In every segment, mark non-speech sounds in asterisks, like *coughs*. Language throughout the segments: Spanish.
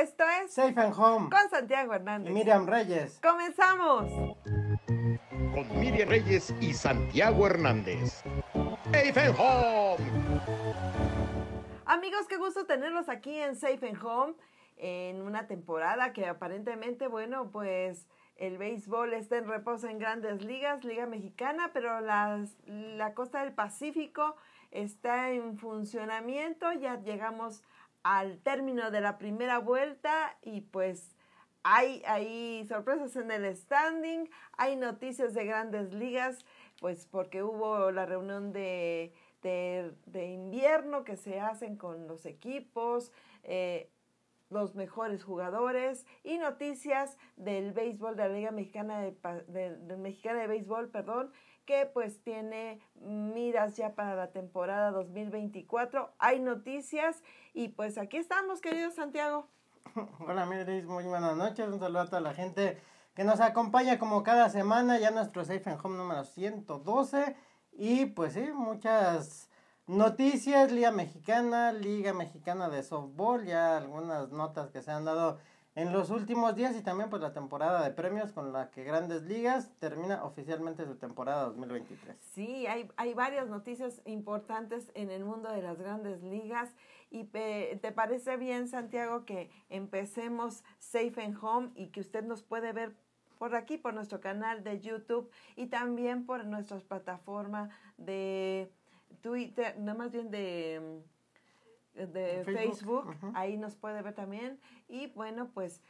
Esto es Safe and Home con Santiago Hernández. y Miriam Reyes. ¡Comenzamos! con Miriam Reyes y Santiago Hernández. Safe and Home. Amigos, qué gusto tenerlos aquí en Safe and Home en una temporada que aparentemente, bueno, pues el béisbol está en reposo en grandes ligas, Liga Mexicana, pero las- la costa del Pacífico está en funcionamiento. Ya llegamos al término de la primera vuelta y pues hay, hay sorpresas en el standing, hay noticias de grandes ligas, pues porque hubo la reunión de, de, de invierno que se hacen con los equipos, eh, los mejores jugadores y noticias del béisbol de la Liga Mexicana de, de- de Mexicana de Béisbol, perdón, que pues tiene miras ya para la temporada 2024. Hay noticias y pues aquí estamos, querido Santiago. *laughs* Hola Miriam, muy buenas noches. Un saludo a toda la gente que nos acompaña como cada semana. Ya nuestro Safe and Home número 112. Y pues sí, muchas noticias. Liga Mexicana, Liga Mexicana de Softball. Ya algunas notas que se han dado en los últimos días. Y también pues la temporada de premios con la que Grandes Ligas termina oficialmente su temporada 2023. Sí, hay, hay varias noticias importantes en el mundo de las grandes ligas. ¿Y pe- te parece bien, Santiago, que empecemos Safe and Home y que usted nos puede ver por aquí, por nuestro canal de YouTube y también por nuestras plataformas de Twitter, no más bien de, mm, de Facebook, ahí nos puede ver también. Y bueno, pues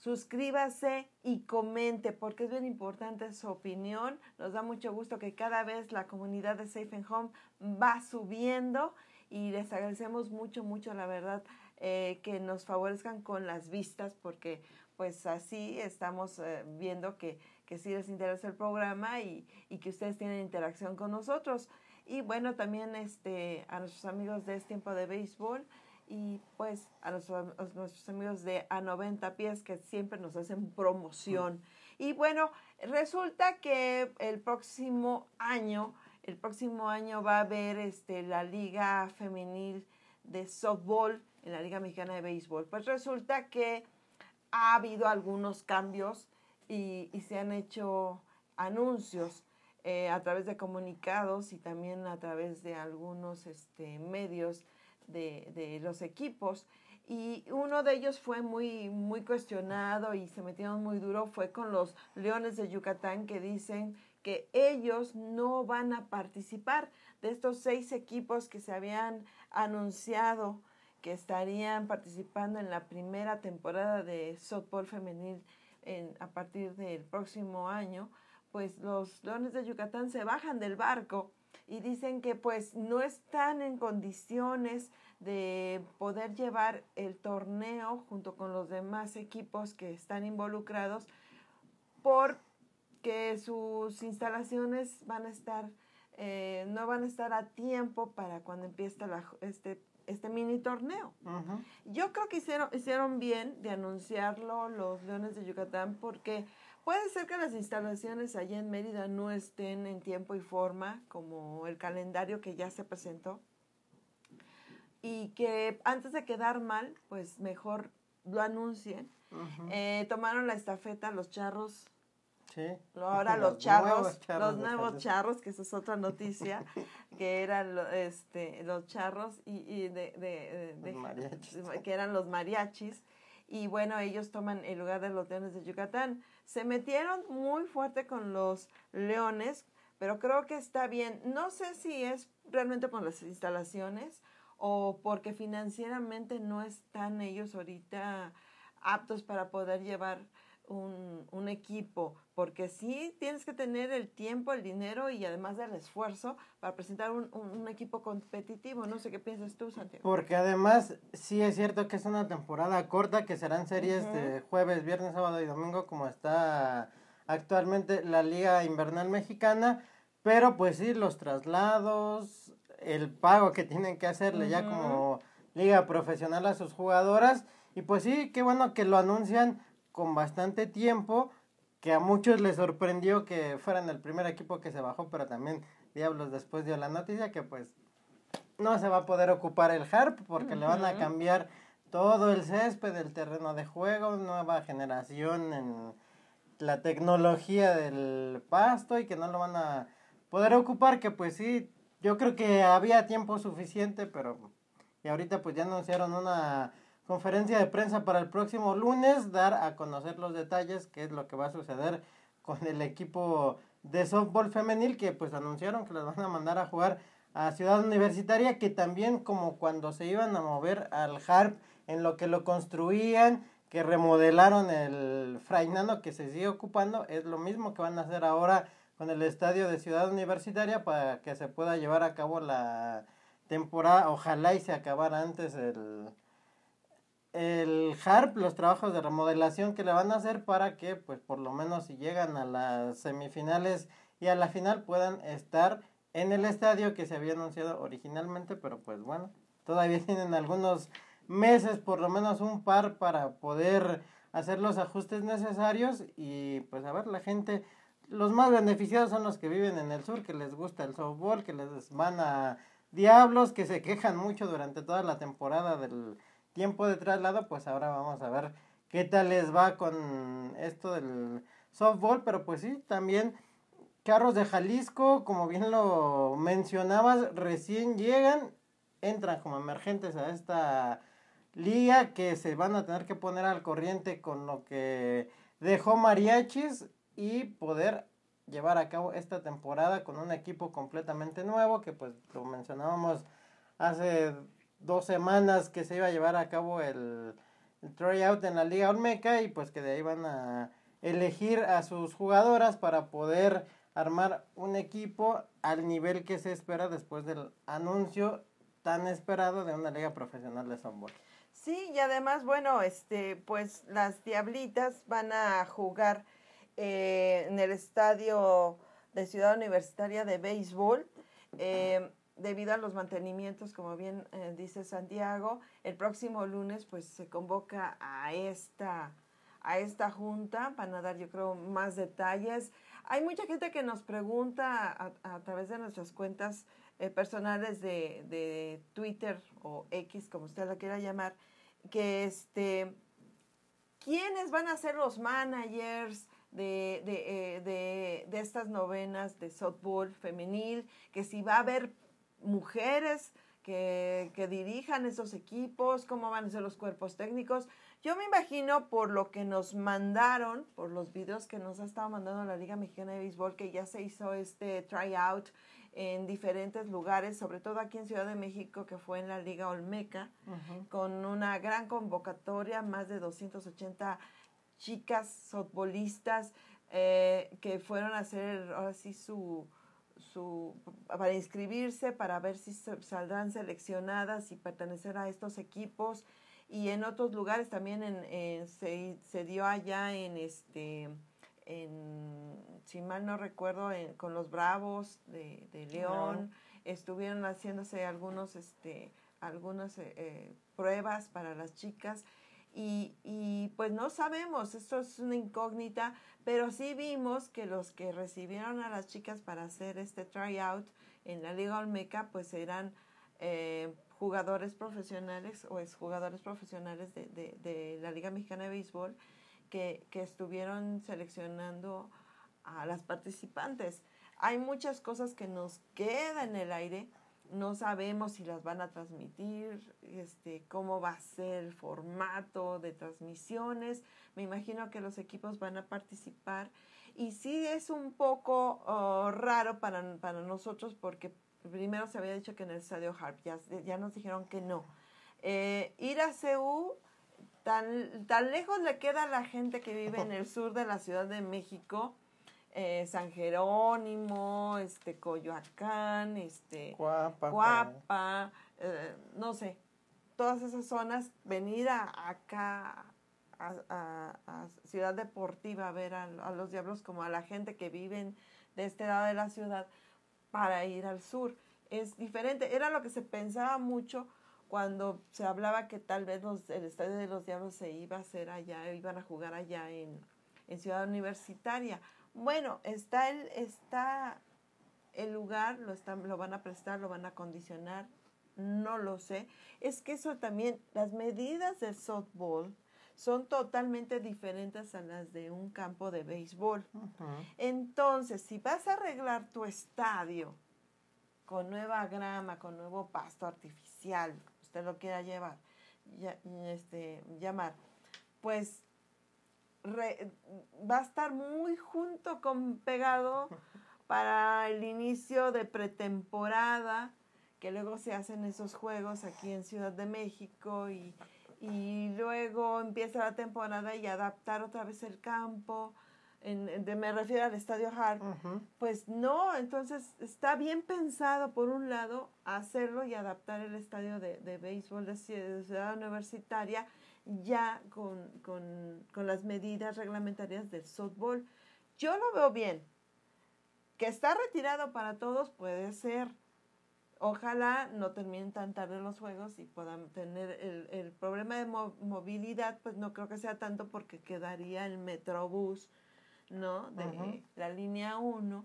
suscríbase y comente porque es bien importante su opinión. Nos da mucho gusto que cada vez la comunidad de Safe and Home va subiendo y les agradecemos mucho, mucho, la verdad, eh, que nos favorezcan con las vistas porque pues así estamos eh, viendo que, que sí les interesa el programa y, y que ustedes tienen interacción con nosotros. Y bueno, también este, a nuestros amigos de Es Tiempo de Béisbol y pues a nuestros, a nuestros amigos de A 90 Pies que siempre nos hacen promoción. Y bueno, resulta que el próximo año, el próximo año va a haber este, la Liga Femenil de Softball en la Liga Mexicana de Béisbol. Pues resulta que ha habido algunos cambios y, y se han hecho anuncios eh, a través de comunicados y también a través de algunos este, medios de, de los equipos. Y uno de ellos fue muy, muy cuestionado y se metieron muy duro, fue con los Leones de Yucatán que dicen que ellos no van a participar de estos seis equipos que se habían anunciado que estarían participando en la primera temporada de softball femenil en, a partir del próximo año, pues los Leones de Yucatán se bajan del barco y dicen que pues no están en condiciones de poder llevar el torneo junto con los demás equipos que están involucrados porque sus instalaciones van a estar eh, no van a estar a tiempo para cuando empiece la, este este mini torneo. Yo creo que hicieron, hicieron bien de anunciarlo los Leones de Yucatán porque puede ser que las instalaciones allá en Mérida no estén en tiempo y forma como el calendario que ya se presentó y que antes de quedar mal, pues mejor lo anuncien. Eh, tomaron la estafeta los charros Sí. Ahora *laughs* los, Los charros, nuevos charros los nuevos charros, que esa es otra noticia, *laughs* que eran este, los charros y, y de, de- de- Los mariachis. de- que eran los mariachis. Y bueno, ellos toman el lugar de los leones de Yucatán. Se metieron muy fuerte con los leones, pero creo que está bien. No sé si es realmente por las instalaciones o porque financieramente no están ellos ahorita aptos para poder llevar un, un equipo, porque sí tienes que tener el tiempo, el dinero y además del esfuerzo para presentar un, un- un equipo competitivo. No sé qué piensas tú, Santiago. Porque además sí es cierto que es una temporada corta, que serán series de jueves, viernes, sábado y domingo como está actualmente la Liga Invernal Mexicana, pero pues sí, los traslados, el pago que tienen que hacerle ya como liga profesional a sus jugadoras, y pues sí, qué bueno que lo anuncian con bastante tiempo, que a muchos les sorprendió que fueran el primer equipo que se bajó, pero también Diablos después dio la noticia que pues no se va a poder ocupar el harp porque le van a cambiar todo el césped, el terreno de juego, nueva generación en la tecnología del pasto y que no lo van a poder ocupar, que pues sí, yo creo que había tiempo suficiente, pero y ahorita pues ya anunciaron una conferencia de prensa para el próximo lunes, dar a conocer los detalles, qué es lo que va a suceder con el equipo de softball femenil, que pues anunciaron que las van a mandar a jugar a Ciudad Universitaria, que también como cuando se iban a mover al HARP en lo que lo construían, que remodelaron el Frainano que se sigue ocupando, es lo mismo que van a hacer ahora con el estadio de Ciudad Universitaria para que se pueda llevar a cabo la temporada, ojalá y se acabara antes el, el HARP, los trabajos de remodelación que le van a hacer para que, pues, por lo menos si llegan a las semifinales y a la final puedan estar en el estadio que se había anunciado originalmente, pero pues bueno, todavía *laughs* tienen algunos meses, por lo menos un par, para poder hacer los ajustes necesarios y pues a ver, la gente, los más beneficiados son los que viven en el sur, que les gusta el softball, que les van a diablos, que se quejan mucho durante toda la temporada del tiempo de traslado, pues ahora vamos a ver qué tal les va con esto del softball, pero pues sí, también Carros de Jalisco, como bien lo mencionabas, recién llegan, entran como emergentes a esta liga que se van a tener que poner al corriente con lo que dejó Mariachis y poder llevar a cabo esta temporada con un equipo completamente nuevo que pues lo mencionábamos hace dos semanas que se iba a llevar a cabo el, el tryout en la Liga Olmeca y pues que de ahí van a elegir a sus jugadoras para poder armar un equipo al nivel que se espera después del anuncio tan esperado de una liga profesional de softball. Sí, y además, bueno, este, pues las Diablitas van a jugar eh, en el estadio de Ciudad Universitaria de Béisbol. Eh, debido a los mantenimientos, como bien eh, dice Santiago, el próximo lunes pues se convoca a esta, a esta junta, van a dar yo creo más detalles. Hay mucha gente que nos pregunta a, a través de nuestras cuentas eh, personales de, de, Twitter o X, como usted la quiera llamar, que este, ¿quiénes van a ser los managers? De, de, eh, de, de, estas novenas de softball femenil, que si va a haber mujeres que, que, dirijan esos equipos, cómo van a ser los cuerpos técnicos. Yo me imagino por lo que nos mandaron, por los videos que nos ha estado mandando la Liga Mexicana de Béisbol, que ya se hizo este tryout en diferentes lugares, sobre todo aquí en Ciudad de México, que fue en la Liga Olmeca, uh -huh. con una gran convocatoria, más de 280 chicas softbolistas eh, que fueron a hacer ahora sí su su, para inscribirse, para ver si saldrán seleccionadas y pertenecer a estos equipos. Y en otros lugares también en, se, se, dio allá en este, en, si mal no recuerdo, en, con los Bravos de, de León, estuvieron haciéndose algunos, este, algunas eh, pruebas para las chicas. Y, y, pues no sabemos, esto es una incógnita, pero sí vimos que los que recibieron a las chicas para hacer este tryout en la Liga Olmeca, pues eran eh, jugadores profesionales o exjugadores profesionales de, de, de, la Liga Mexicana de Béisbol que, que estuvieron seleccionando a las participantes. Hay muchas cosas que nos quedan en el aire, no sabemos si las van a transmitir, este, cómo va a ser el formato de transmisiones. Me imagino que los equipos van a participar. Y sí es un poco uh, raro para, para, nosotros porque primero se había dicho que en el estadio Harp, ya, ya nos dijeron que no. Eh, ir a CEU, tan, tan lejos le queda a la gente que vive en el *laughs* sur de la Ciudad de México eh, San Jerónimo, este Coyoacán, este Guapa, Guapa eh, no sé, todas esas zonas, venir a, acá a, a, a, Ciudad Deportiva a ver a, los diablos como a la gente que viven de este lado de la ciudad para ir al sur. Es diferente, era lo que se pensaba mucho cuando se hablaba que tal vez los, el estadio de los diablos se iba a hacer allá, iban a jugar allá en, en Ciudad Universitaria bueno, está el, está el lugar, lo, están, lo van a prestar, lo van a condicionar, no lo sé. Es que eso también, las medidas del softball son totalmente diferentes a las de un campo de béisbol. Entonces, si vas a arreglar tu estadio con nueva grama, con nuevo pasto artificial, usted lo quiera llevar, ya, este, llamar, pues va a estar muy junto con pegado para el inicio de pretemporada, que luego se hacen esos juegos aquí en Ciudad de México y, y luego empieza la temporada y adaptar otra vez el campo. En, de, me refiero al estadio Hart, pues no, entonces está bien pensado por un lado hacerlo y adaptar el estadio de, de béisbol de ciudad universitaria ya con, con, con las medidas reglamentarias del softball. Yo lo veo bien, que está retirado para todos puede ser. Ojalá no terminen tan tarde los juegos y puedan tener el, el problema de movilidad, pues no creo que sea tanto porque quedaría el Metrobús, ¿no? De la línea 1.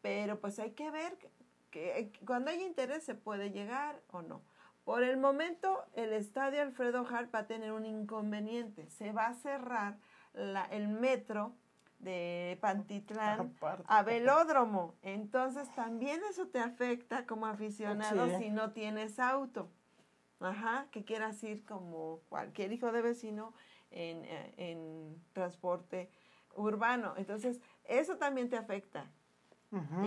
Pero pues hay que ver que, cuando hay interés se puede llegar o no. Por el momento, el estadio Alfredo Hart va a tener un inconveniente. Se va a cerrar la, el metro de Pantitlán *laughs* a velódromo. Entonces también eso te afecta como aficionado si no tienes auto. Ajá, que quieras ir como cualquier hijo de vecino en, eh, en transporte urbano. Entonces, eso también te afecta.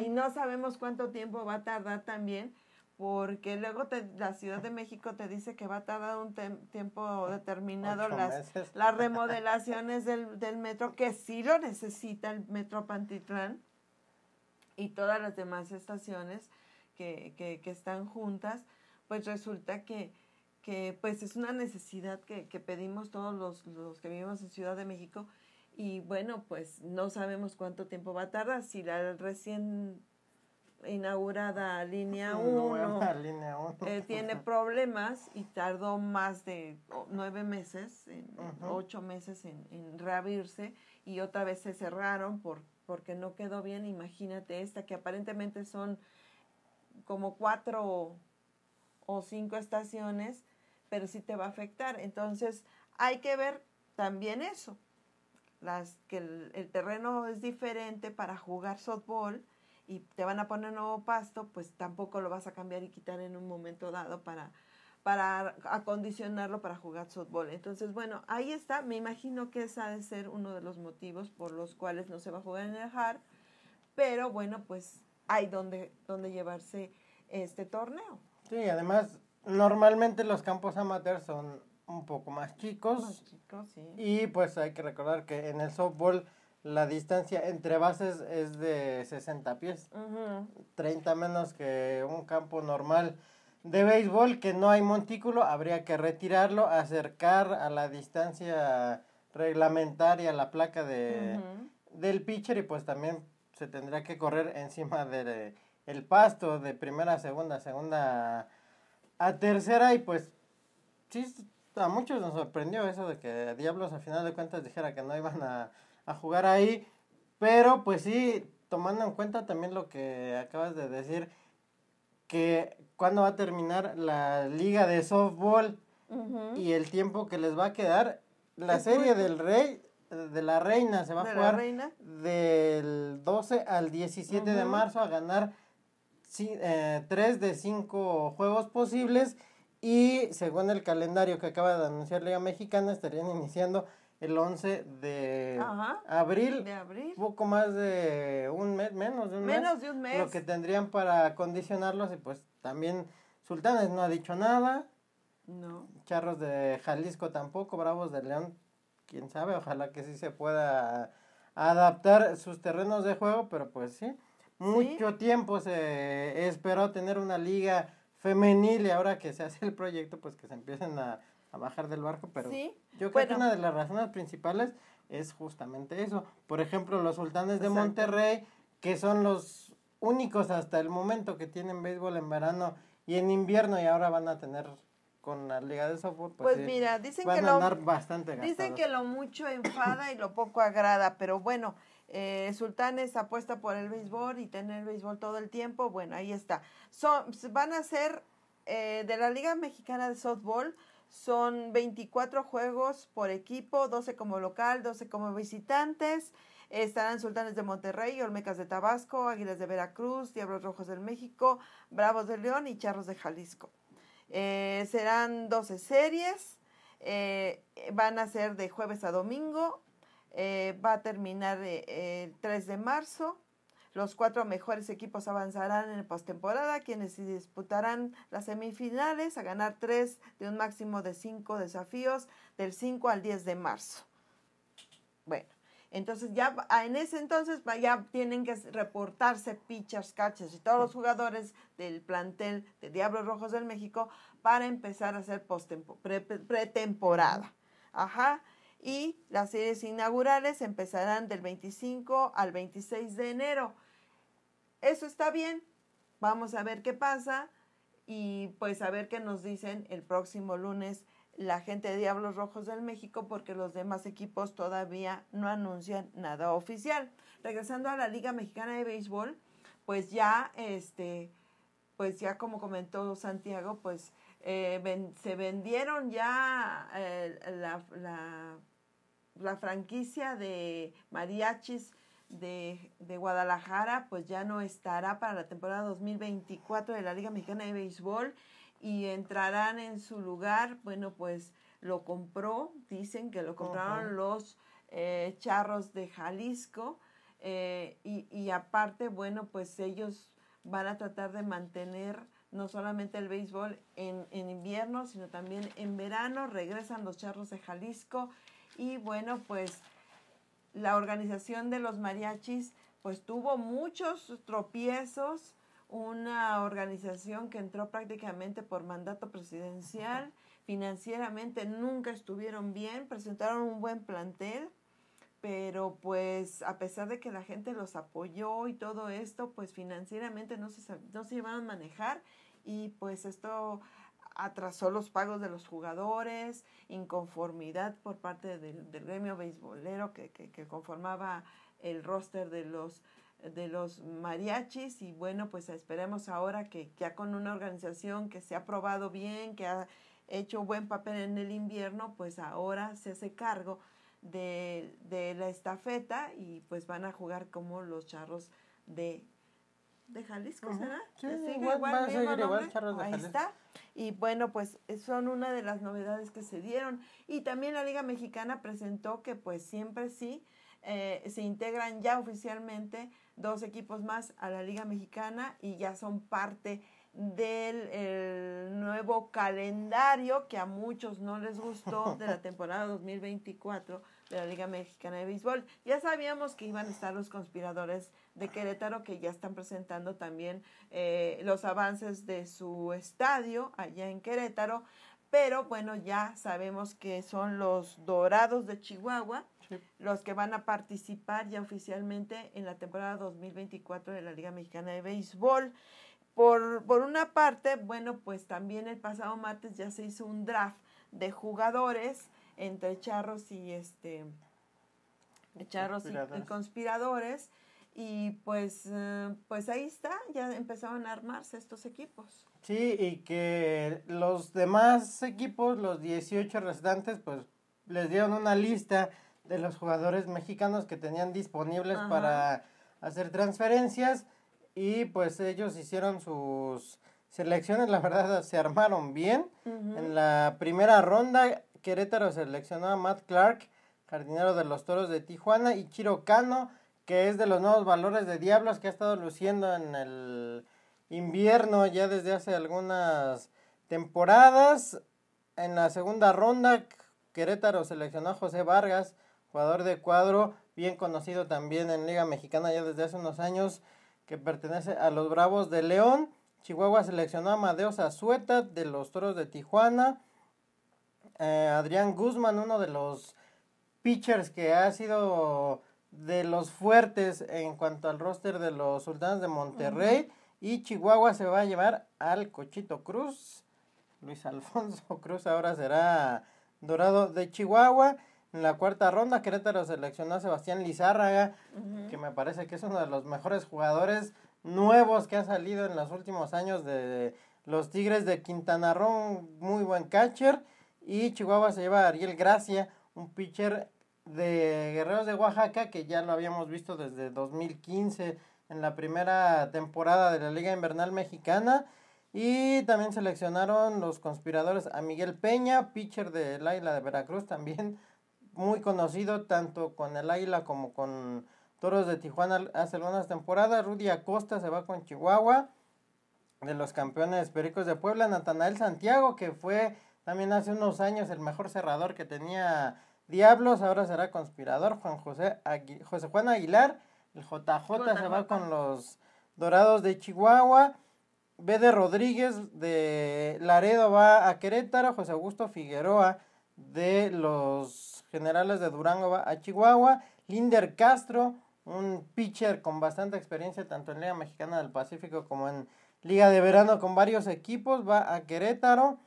Y no sabemos cuánto tiempo va a tardar también porque luego te, la Ciudad de México te dice que va a tardar un tiempo determinado las, las remodelaciones del, del, metro, que sí lo necesita el metro Pantitlán y todas las demás estaciones que, que, que están juntas, pues resulta que, que pues es una necesidad que, que pedimos todos los, los que vivimos en Ciudad de México y bueno, pues no sabemos cuánto tiempo va a tardar. Si la recién inaugurada línea 1 eh, tiene problemas y tardó más de nueve meses, en, ocho meses en, en, reabrirse y otra vez se cerraron por, porque no quedó bien. Imagínate esta que aparentemente son como cuatro o cinco estaciones, pero sí te va a afectar. Entonces hay que ver también eso, las que el, el terreno es diferente para jugar softball y te van a poner nuevo pasto, pues tampoco lo vas a cambiar y quitar en un momento dado para, para acondicionarlo para jugar softball. Entonces, bueno, ahí está. Me imagino que ese ha de ser uno de los motivos por los cuales no se va a jugar en el hard. Pero bueno, pues hay donde, donde llevarse este torneo. Sí, además, normalmente los campos amateurs son un poco más chicos. Más chicos, sí. Y pues hay que recordar que en el softball la distancia entre bases es de 60 pies. 30 menos que un campo normal de béisbol que no hay montículo, habría que retirarlo, acercar a la distancia reglamentaria la placa de, del pitcher y pues también se tendría que correr encima del el pasto de primera a segunda, segunda a tercera y pues sí, a muchos nos sorprendió eso de que Diablos a final de cuentas dijera que no iban a a jugar ahí. Pero pues sí, tomando en cuenta también lo que acabas de decir, que cuando va a terminar la liga de softball y el tiempo que les va a quedar, la serie del rey, de la reina, se va a jugar del 12 al 17 de marzo a ganar eh, 3 de 5 juegos posibles. Y según el calendario que acaba de anunciar Liga Mexicana estarían iniciando el 11 de abril. De abril. Poco más de un mes, menos de un mes. Menos de un mes. Lo que tendrían para condicionarlos y pues también Sultanes no ha dicho nada. No. Charros de Jalisco tampoco, Bravos de León, quién sabe, ojalá que sí se pueda adaptar sus terrenos de juego, pero pues sí, mucho tiempo se esperó tener una liga femenil y ahora que se hace el proyecto, pues que se empiecen a a bajar del barco, pero yo creo que una de las razones principales es justamente eso. Por ejemplo, los sultanes de Monterrey, que son los únicos hasta el momento que tienen béisbol en verano y en invierno y ahora van a tener con la liga de softball, pues, pues mira, dicen van que a lo, bastante Dicen que lo mucho enfada y lo poco agrada, pero bueno, eh, Sultanes apuesta por el béisbol y tener béisbol todo el tiempo, bueno, ahí está. Son, van a ser eh, de la Liga Mexicana de Softball son 24 juegos por equipo, 12 como local, 12 como visitantes. Estarán Sultanes de Monterrey, Olmecas de Tabasco, Águilas de Veracruz, Diablos Rojos del México, Bravos de León y Charros de Jalisco. Eh, serán 12 series, eh, van a ser de jueves a domingo, eh, va a terminar el 3 de marzo. Los cuatro mejores equipos avanzarán en postemporada, quienes disputarán las semifinales a ganar tres de un máximo de cinco desafíos del 5 al 10 de marzo. Bueno, entonces ya en ese entonces ya tienen que reportarse pitchers, catchers y todos los jugadores del plantel de Diablos Rojos del México para empezar a hacer pretemporada. Ajá. Y las series inaugurales empezarán del 25 al 26 de enero. Eso está bien. Vamos a ver qué pasa y pues a ver qué nos dicen el próximo lunes la gente de Diablos Rojos del México porque los demás equipos todavía no anuncian nada oficial. Regresando a la Liga Mexicana de Béisbol, pues ya, este, pues ya como comentó Santiago, pues eh, se vendieron ya eh, la, la, la, franquicia de mariachis de, de, Guadalajara, pues ya no estará para la temporada 2024 de la Liga Mexicana de Béisbol y entrarán en su lugar, bueno, pues lo compró, dicen que lo compraron los eh, charros de Jalisco eh, y, y, aparte, bueno, pues ellos van a tratar de mantener no solamente el béisbol en, en invierno, sino también en verano, regresan los charros de Jalisco y bueno, pues la organización de los mariachis pues tuvo muchos tropiezos, una organización que entró prácticamente por mandato presidencial, *laughs* financieramente nunca estuvieron bien, presentaron un buen plantel, pero pues a pesar de que la gente los apoyó y todo esto, pues financieramente no se, no se iban a manejar y pues esto atrasó los pagos de los jugadores, inconformidad por parte del, gremio beisbolero que, que, que conformaba el roster de los de los mariachis. Y bueno, pues esperemos ahora que ya con una organización que se ha probado bien, que ha hecho buen papel en el invierno, pues ahora se hace cargo de, de la estafeta y pues van a jugar como los charros de, de Jalisco, ¿será? Sí, igual, van a seguir igual charros de Ahí está. Y bueno, pues son una de las novedades que se dieron. Y también la Liga Mexicana presentó que pues siempre sí eh, se integran ya oficialmente dos equipos más a la Liga Mexicana y ya son parte del nuevo calendario que a muchos no les gustó de la *laughs* temporada 2024 de la Liga Mexicana de Béisbol. Ya sabíamos que iban a estar los conspiradores de Querétaro que ya están presentando también eh, los avances de su estadio allá en Querétaro, pero bueno, ya sabemos que son los Dorados de Chihuahua los que van a participar ya oficialmente en la temporada 2024 de la Liga Mexicana de Béisbol. Por, por una parte, bueno, pues también el pasado martes ya se hizo un draft de jugadores entre charros y este charros y, conspiradores. Y pues eh, pues ahí está ya empezaron a armarse estos equipos. Sí y que los demás equipos los 18 restantes pues les dieron una lista de los jugadores mexicanos que tenían disponibles para hacer transferencias. Y pues ellos hicieron sus selecciones, la verdad se armaron bien. En la primera ronda Querétaro seleccionó a Matt Clark, jardinero de los Toros de Tijuana, y Chiro Cano, que es de los nuevos valores de Diablos que ha estado luciendo en el invierno ya desde hace algunas temporadas. En la segunda ronda Querétaro seleccionó a José Vargas, jugador de cuadro, bien conocido también en Liga Mexicana ya desde hace unos años, que pertenece a los Bravos de León. Chihuahua seleccionó a Amadeo Zazueta de los Toros de Tijuana. Eh, Adrián Guzmán, uno de los pitchers que ha sido de los fuertes en cuanto al roster de los Sultanes de Monterrey. Y Chihuahua se va a llevar al Cochito Cruz. Luis Alfonso *laughs* Cruz ahora será dorado de Chihuahua. En la cuarta ronda, Querétaro seleccionó a Sebastián Lizárraga, que me parece que es uno de los mejores jugadores nuevos que ha salido en los últimos años de los Tigres de Quintana Roo, muy buen catcher. Y Chihuahua se lleva a Ariel Gracia, un pitcher de Guerreros de Oaxaca, que ya lo habíamos visto desde 2015 en la primera temporada de la Liga Invernal Mexicana. Y también seleccionaron los conspiradores a Miguel Peña, pitcher del Águila de Veracruz, también muy conocido tanto con el Águila como con Toros de Tijuana hace algunas temporadas. Rudy Acosta se va con Chihuahua, de los campeones Pericos de Puebla. Natanael Santiago, que fue también hace unos años el mejor cerrador que tenía Diablos, ahora será conspirador. Juan José, José Juan Aguilar, el JJ, se va con los Dorados de Chihuahua. Bede Rodríguez de Laredo va a Querétaro. José Augusto Figueroa de los Generales de Durango va a Chihuahua. Linder Castro, un pitcher con bastante experiencia tanto en Liga Mexicana del Pacífico como en Liga de Verano con varios equipos, va a Querétaro.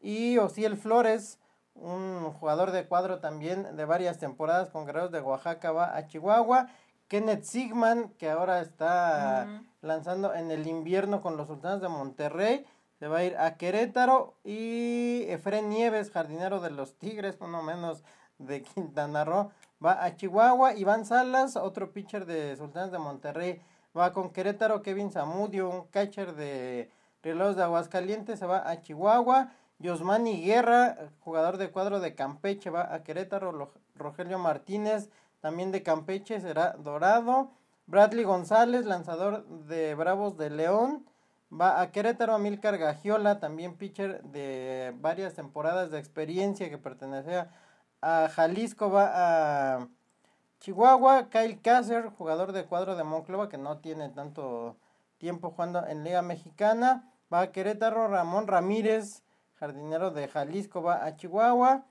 Y Osiel Flores, un jugador de cuadro también de varias temporadas con Guerreros de Oaxaca va a Chihuahua. Kenneth Sigman, que ahora está lanzando en el invierno con los Sultanes de Monterrey, se va a ir a Querétaro. Y Efren Nieves, jardinero de los Tigres, uno menos de *laughs* Quintana Roo, va a Chihuahua. Iván Salas, otro pitcher de Sultanes de Monterrey, va con Querétaro. Kevin Zamudio, un catcher de Relojes de Aguascalientes, se va a Chihuahua. Yosmani Guerra, jugador de cuadro de Campeche, va a Querétaro. Rogelio Martínez, también de Campeche, será Dorado. Bradley González, lanzador de Bravos de León, va a Querétaro. Amilcar Gagiola, también pitcher de varias temporadas de experiencia que pertenecía a Jalisco, va a Chihuahua. Kyle Kasser, jugador de cuadro de Monclova, que no tiene tanto tiempo jugando en Liga Mexicana, va a Querétaro. Ramón Ramírez, jardinero de Jalisco va a Chihuahua.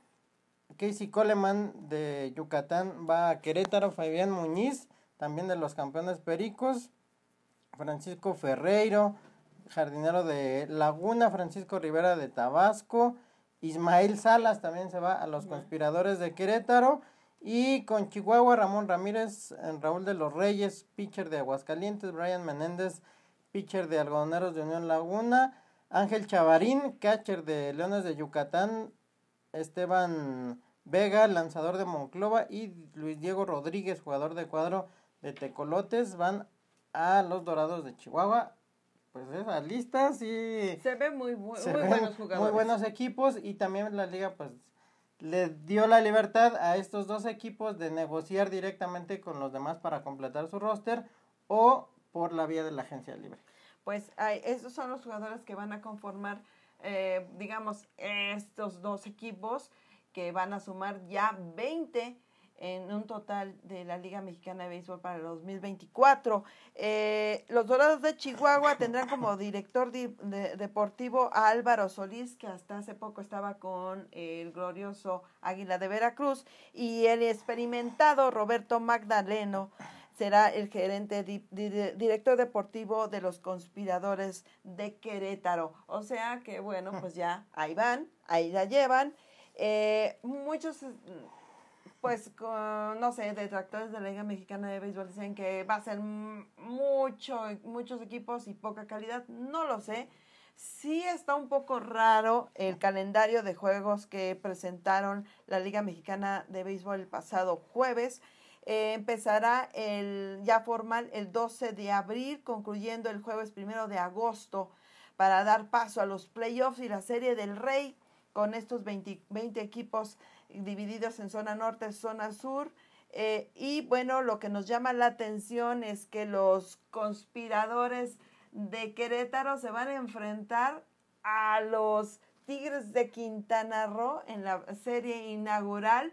Casey Coleman de Yucatán va a Querétaro. Fabián Muñiz, también de los campeones pericos. Francisco Ferreiro, jardinero de Laguna. Francisco Rivera de Tabasco. Ismael Salas también se va a los conspiradores de Querétaro. Y con Chihuahua, Ramón Ramírez, Raúl de los Reyes, pitcher de Aguascalientes. Brian Menéndez, pitcher de Algodoneros de Unión Laguna. Ángel Chavarín, catcher de Leones de Yucatán, Esteban Vega, lanzador de Monclova, y Luis Diego Rodríguez, jugador de cuadro de Tecolotes, van a los Dorados de Chihuahua. Pues esas listas y... Se ven muy, muy, buenos jugadores. Muy buenos equipos y también la liga pues le dio la libertad a estos dos equipos de negociar directamente con los demás para completar su roster o por la vía de la agencia libre pues hay, estos son los jugadores que van a conformar, eh, digamos, estos dos equipos que van a sumar ya 20 en un total de la Liga Mexicana de Béisbol para el 2024. Eh, los Dorados de Chihuahua tendrán como director deportivo a Álvaro Solís, que hasta hace poco estaba con el glorioso Águila de Veracruz, y el experimentado Roberto Magdaleno será el gerente director deportivo de los conspiradores de Querétaro. O sea que, bueno, pues ya ahí van, ahí la llevan. Eh, muchos, pues, no sé, detractores de la Liga Mexicana de Béisbol dicen que va a ser mucho, muchos equipos y poca calidad. No lo sé. Sí está un poco raro el calendario de juegos que presentaron la Liga Mexicana de Béisbol el pasado jueves. Eh, empezará el ya formal el 12 de abril, concluyendo el jueves primero de agosto para dar paso a los playoffs y la serie del Rey con estos 20, equipos divididos en zona norte, zona sur. Eh, y bueno, lo que nos llama la atención es que los conspiradores de Querétaro se van a enfrentar a los Tigres de Quintana Roo en la serie inaugural.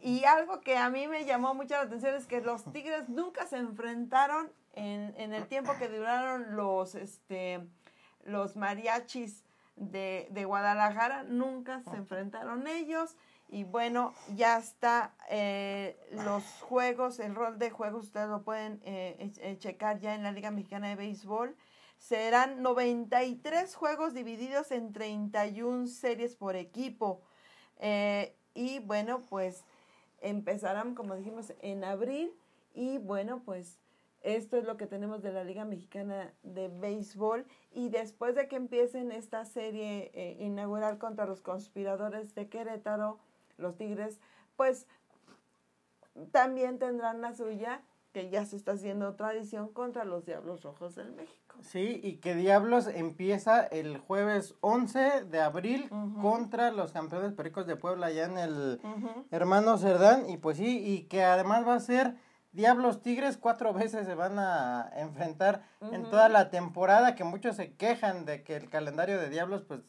Y algo que a mí me llamó mucho la atención es que los Tigres nunca se enfrentaron en, en el tiempo que duraron los, este, los mariachis de, de Guadalajara, nunca se enfrentaron ellos. Y bueno, ya está eh, los juegos, el rol de juegos, ustedes lo pueden eh, eh, checar ya en la Liga Mexicana de Béisbol. Serán 93 juegos divididos en 31 series por equipo. Eh, y bueno, pues empezarán, como dijimos, en abril. Y bueno, pues Esto es lo que tenemos de la Liga Mexicana de Béisbol. Y después de que empiecen esta serie eh, inaugural contra los conspiradores de Querétaro, los Tigres, pues también tendrán la suya, que ya se está haciendo tradición contra los Diablos Rojos del México. Sí, y que Diablos empieza el jueves 11 de abril contra los campeones pericos de Puebla, allá en el hermano Cerdán. Y pues sí, y que además va a ser Diablos Tigres, cuatro veces se van a enfrentar en toda la temporada, que muchos se quejan de que el calendario de Diablos, pues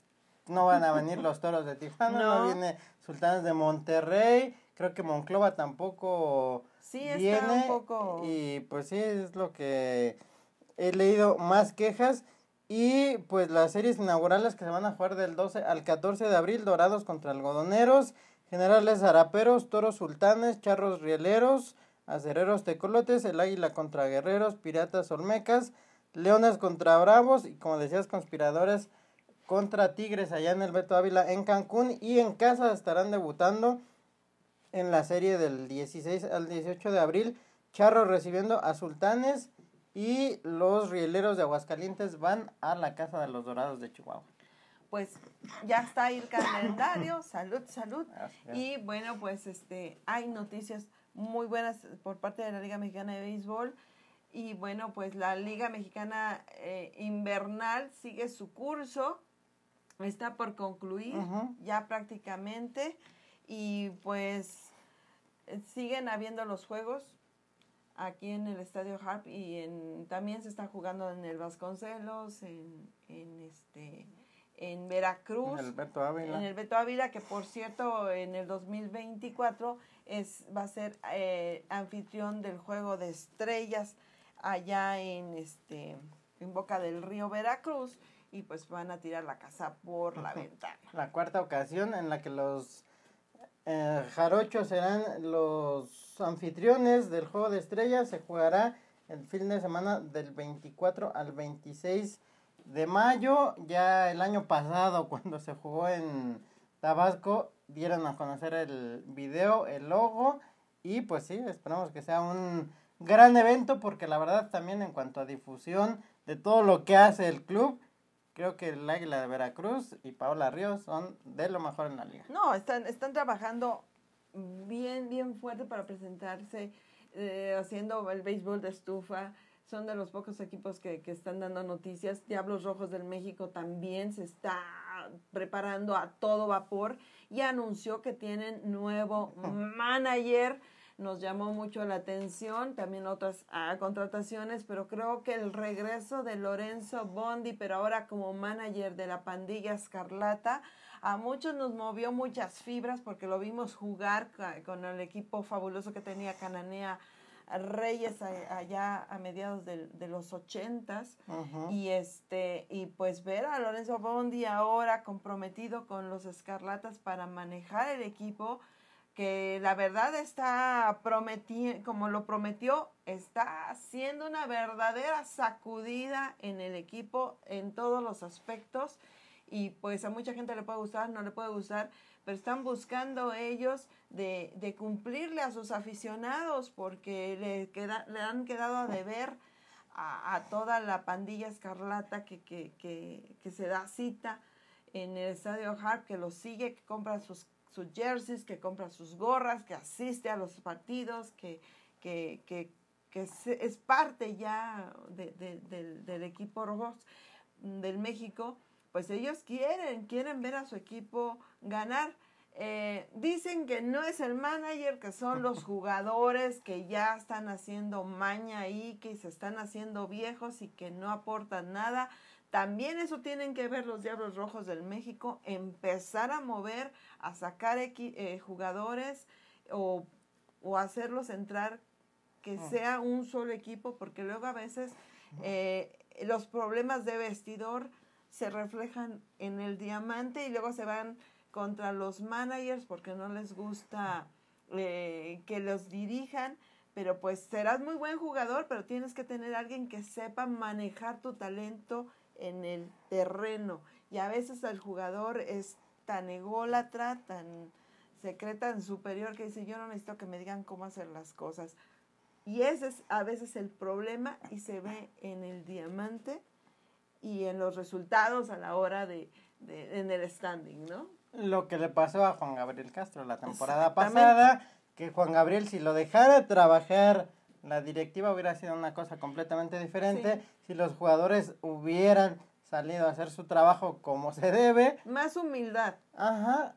no van a venir los toros de Tijuana, no, viene Sultanes de Monterrey, creo que Monclova tampoco sí, viene. un poco... Y pues sí, es lo que he leído más quejas. Y pues las series inaugurales que se van a jugar del 12 al 14 de abril, Dorados contra Algodoneros, Generales Araperos, Toros Sultanes, Charros Rieleros, Acereros Tecolotes, el Águila contra Guerreros, Piratas Olmecas, Leones contra Bravos y como decías, Conspiradores contra Tigres allá en el Beto Ávila en Cancún y en casa estarán debutando en la serie del 16 al 18 de abril, Charros recibiendo a Sultanes y los rieleros de Aguascalientes van a la Casa de los Dorados de Chihuahua. Pues ya está ahí el calendario, *coughs* salud, salud. Y bueno, pues este hay noticias muy buenas por parte de la Liga Mexicana de Béisbol. Y bueno, pues la Liga Mexicana eh, Invernal sigue su curso, está por concluir ya prácticamente. Y pues siguen habiendo los juegos aquí en el Estadio Harp y en, también se está jugando en el Vasconcelos, en, en este en Veracruz, en el Beto Ávila. En el Beto Ávila, que por cierto en el 2024 es, va a ser eh, anfitrión del Juego de Estrellas allá en, este, en Boca del Río Veracruz y pues van a tirar la casa por la *laughs* ventana. La cuarta ocasión en la que los eh, jarochos serán los anfitriones del Juego de Estrellas se jugará el fin de semana del 24 al 26 de mayo. Ya el año pasado *laughs* cuando se jugó en Tabasco dieron a conocer el video, el logo y pues sí, esperamos que sea un gran evento porque la verdad también en cuanto a difusión de todo lo que hace el club, creo que el Águila de Veracruz y Paola Ríos son de lo mejor en la liga. No, están, están trabajando bien, bien fuerte para presentarse, eh, haciendo el béisbol de estufa. Son de los pocos equipos que, que están dando noticias. Diablos Rojos del México también se está preparando a todo vapor y anunció que tienen nuevo *laughs* manager. Nos llamó mucho la atención, también otras ah, contrataciones, pero creo que el regreso de Lorenzo Bondi, pero ahora como manager de la pandilla Escarlata, a muchos nos movió muchas fibras porque lo vimos jugar con el equipo fabuloso que tenía Cananea Reyes allá a mediados de, de los ochentas. Y este y pues ver a Lorenzo Bondi ahora comprometido con los Escarlatas para manejar el equipo que la verdad está prometiendo, como lo prometió, está haciendo una verdadera sacudida en el equipo en todos los aspectos y pues a mucha gente le puede gustar, no le puede gustar, pero están buscando ellos de, de cumplirle a sus aficionados porque le, queda, le han quedado a deber a, toda la pandilla escarlata que, que, que, que, se da cita en el Estadio Harp, que los sigue, que compra sus, sus jerseys, que compra sus gorras, que asiste a los partidos, que, que, que, que es parte ya de, de, del, del equipo rojos del México pues ellos quieren, quieren ver a su equipo ganar. Eh, dicen que no es el manager, que son los *laughs* jugadores que ya están haciendo maña ahí, que se están haciendo viejos y que no aportan nada. También eso tienen que ver los Diablos Rojos del México, empezar a mover, a sacar eh, jugadores o, o, hacerlos entrar que ah. sea un solo equipo, porque luego a veces eh, los problemas de vestidor se reflejan en el diamante y luego se van contra los managers porque no les gusta eh, que los dirijan, pero pues serás muy buen jugador, pero tienes que tener alguien que sepa manejar tu talento en el terreno. Y a veces el jugador es tan ególatra, tan secreta, tan superior, que dice, yo no necesito que me digan cómo hacer las cosas. Y ese es a veces el problema y se ve en el diamante y en los resultados a la hora de, de en el standing, ¿no? Lo que le pasó a Juan Gabriel Castro la temporada pasada, que Juan Gabriel si lo dejara trabajar la directiva hubiera sido una cosa completamente diferente, si los jugadores hubieran salido a hacer su trabajo como se debe. Más humildad. Ajá,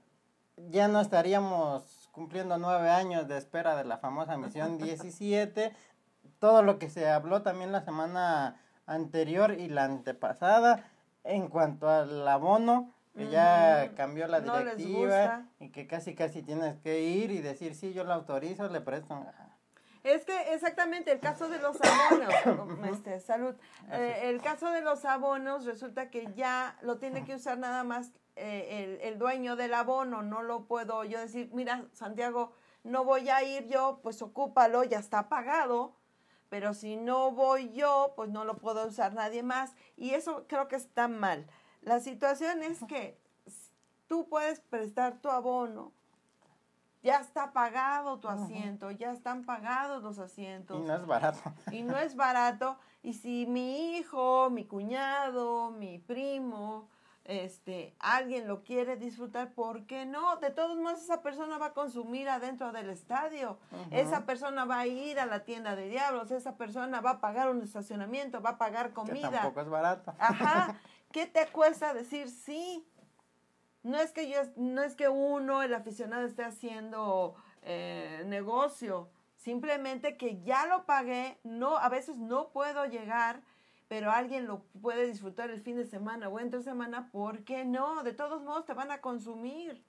ya no estaríamos cumpliendo nueve años de espera de la famosa misión *laughs* 17. Todo lo que se habló también la semana anterior y la antepasada en cuanto al abono, que ya cambió la directiva y que casi casi tienes que ir y decir, sí, yo lo autorizo, le presto. Es que exactamente el caso de los abonos, *coughs* este, salud, eh, el caso de los abonos resulta que ya lo tiene que usar nada más eh, el, el, dueño del abono, no lo puedo yo decir, mira, Santiago, no voy a ir yo, pues ocúpalo, ya está pagado, pero si no voy yo, pues no lo puedo usar nadie más. Y eso creo que está mal. La situación es que tú puedes prestar tu abono, ya está pagado tu asiento, ya están pagados los asientos. Y no es barato. Y no es barato. Y si mi hijo, mi cuñado, mi primo, este, alguien lo quiere disfrutar, ¿por qué no? De todos modos, esa persona va a consumir adentro del estadio, esa persona va a ir a la tienda de diablos, esa persona va a pagar un estacionamiento, va a pagar comida. Que tampoco es barato. Ajá. *laughs* ¿Qué te cuesta decir sí? No es que yo, no es que uno, el aficionado, esté haciendo eh, negocio, simplemente que ya lo pagué, no, a veces no puedo llegar pero alguien lo puede disfrutar el fin de semana o entre semana, ¿por qué no? De todos modos te van a consumir,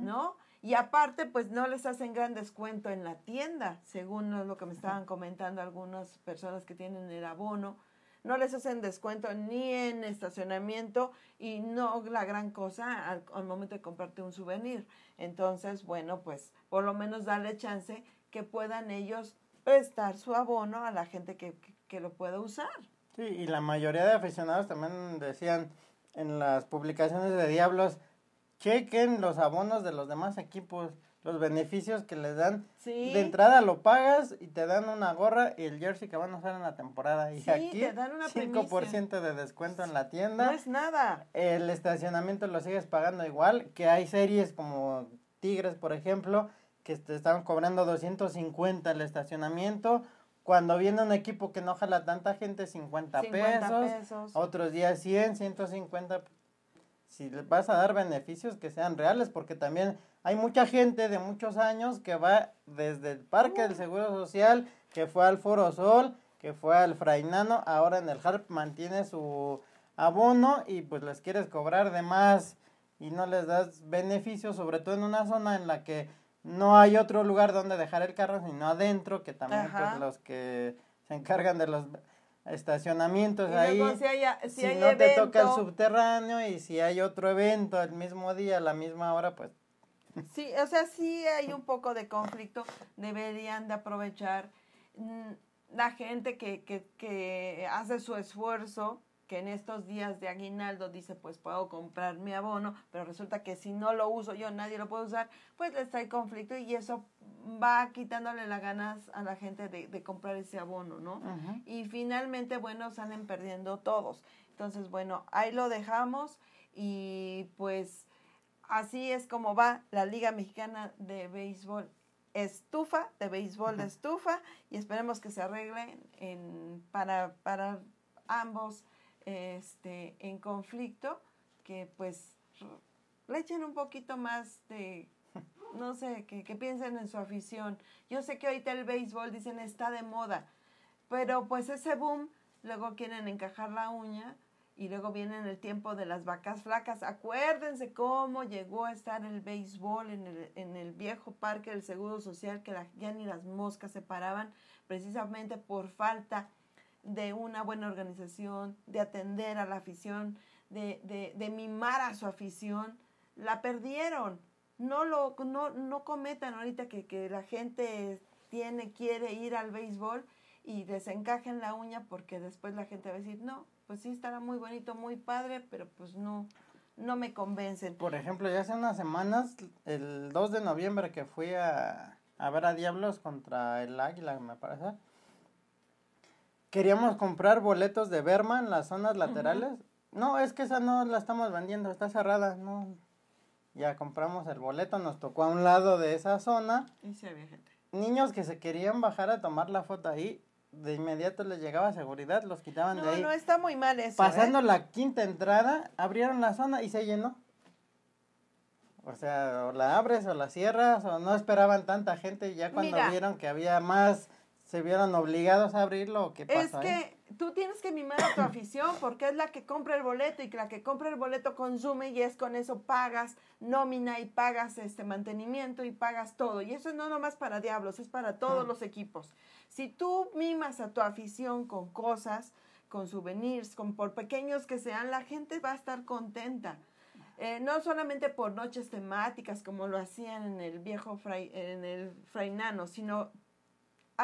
¿no? Y aparte, pues no les hacen gran descuento en la tienda, según lo que me estaban comentando algunas personas que tienen el abono. No les hacen descuento ni en estacionamiento y no la gran cosa al, momento de comprarte un souvenir. Entonces, bueno, pues por lo menos darle chance que puedan ellos prestar su abono a la gente que, que lo pueda usar. Sí, y la mayoría de aficionados también decían en las publicaciones de Diablos, chequen los abonos de los demás equipos, los beneficios que les dan. De entrada lo pagas y te dan una gorra y el jersey que van a usar en la temporada. Y aquí te dan una 5% de descuento en la tienda. No es nada. El estacionamiento lo sigues pagando igual, que hay series como Tigres, por ejemplo, que te estaban cobrando 250 el estacionamiento cuando viene un equipo que no jala tanta gente, 50, pesos, Otros días 100, 150. Si les vas a dar beneficios que sean reales, porque también hay mucha gente de muchos años que va desde el Parque del Seguro Social, que fue al Foro Sol, que fue al Frainano, ahora en el HARP mantiene su abono y pues les quieres cobrar de más y no les das beneficios, sobre todo en una zona en la que no hay otro lugar donde dejar el carro, sino adentro, que también pues, los que se encargan de los estacionamientos ahí. si, hay, no te toca el subterráneo y si hay otro evento el mismo día, a la misma hora, pues... Sí, o sea, sí hay un poco de conflicto, deberían de aprovechar mm, la gente que, que, que hace su esfuerzo que en estos días de aguinaldo dice, pues puedo comprar mi abono, pero resulta que si no lo uso yo, nadie lo puede usar, pues les trae conflicto y eso va quitándole las ganas a la gente de, comprar ese abono, ¿no? Y finalmente, bueno, salen perdiendo todos. Entonces, bueno, ahí lo dejamos y pues así es como va la Liga Mexicana de Béisbol estufa, de béisbol de estufa, y esperemos que se arreglen en, para, para ambos este, en conflicto, que pues le echen un poquito más de, no sé, que, que piensen en su afición. Yo sé que ahorita el béisbol, dicen, está de moda, pero pues ese boom, luego quieren encajar la uña y luego viene el tiempo de las vacas flacas. Acuérdense cómo llegó a estar el béisbol en el, en el viejo parque del Seguro Social, que ya ni las moscas se paraban, precisamente por falta de una buena organización, de atender a la afición, de, de, de mimar a su afición, la perdieron. No lo no, no cometan ahorita que, que la gente tiene, quiere ir al béisbol y desencajen la uña porque después la gente va a decir, no, pues sí estará muy bonito, muy padre, pero pues no, no me convencen. Por ejemplo, ya hace unas semanas, el 2 de noviembre que fui a, a ver a Diablos contra el Águila, me parece. Queríamos comprar boletos de Berman las zonas laterales. No, es que esa no la estamos vendiendo, está cerrada. No. Ya compramos el boleto, nos tocó a un lado de esa zona. Y sí había gente. Niños que se querían bajar a tomar la foto ahí, de inmediato les llegaba seguridad, los quitaban de No, ahí. no, está muy mal eso. Pasando ¿eh? la quinta entrada, abrieron la zona y se llenó. O sea, o la abres o la cierras, o no esperaban tanta gente y ya cuando Mira. vieron que había más, se vieron obligados a abrirlo, ¿o ¿qué Es pasó ahí? que tú tienes que mimar a tu afición porque es la que compra el boleto y que la que compra el boleto consume y es con eso pagas nómina y pagas este mantenimiento y pagas todo. Y eso no nomás para Diablos, es para todos los equipos. Si tú mimas a tu afición con cosas, con souvenirs, con por pequeños que sean, la gente va a estar contenta. Eh, no solamente por noches temáticas como lo hacían en el viejo fray, en el Frainano, sino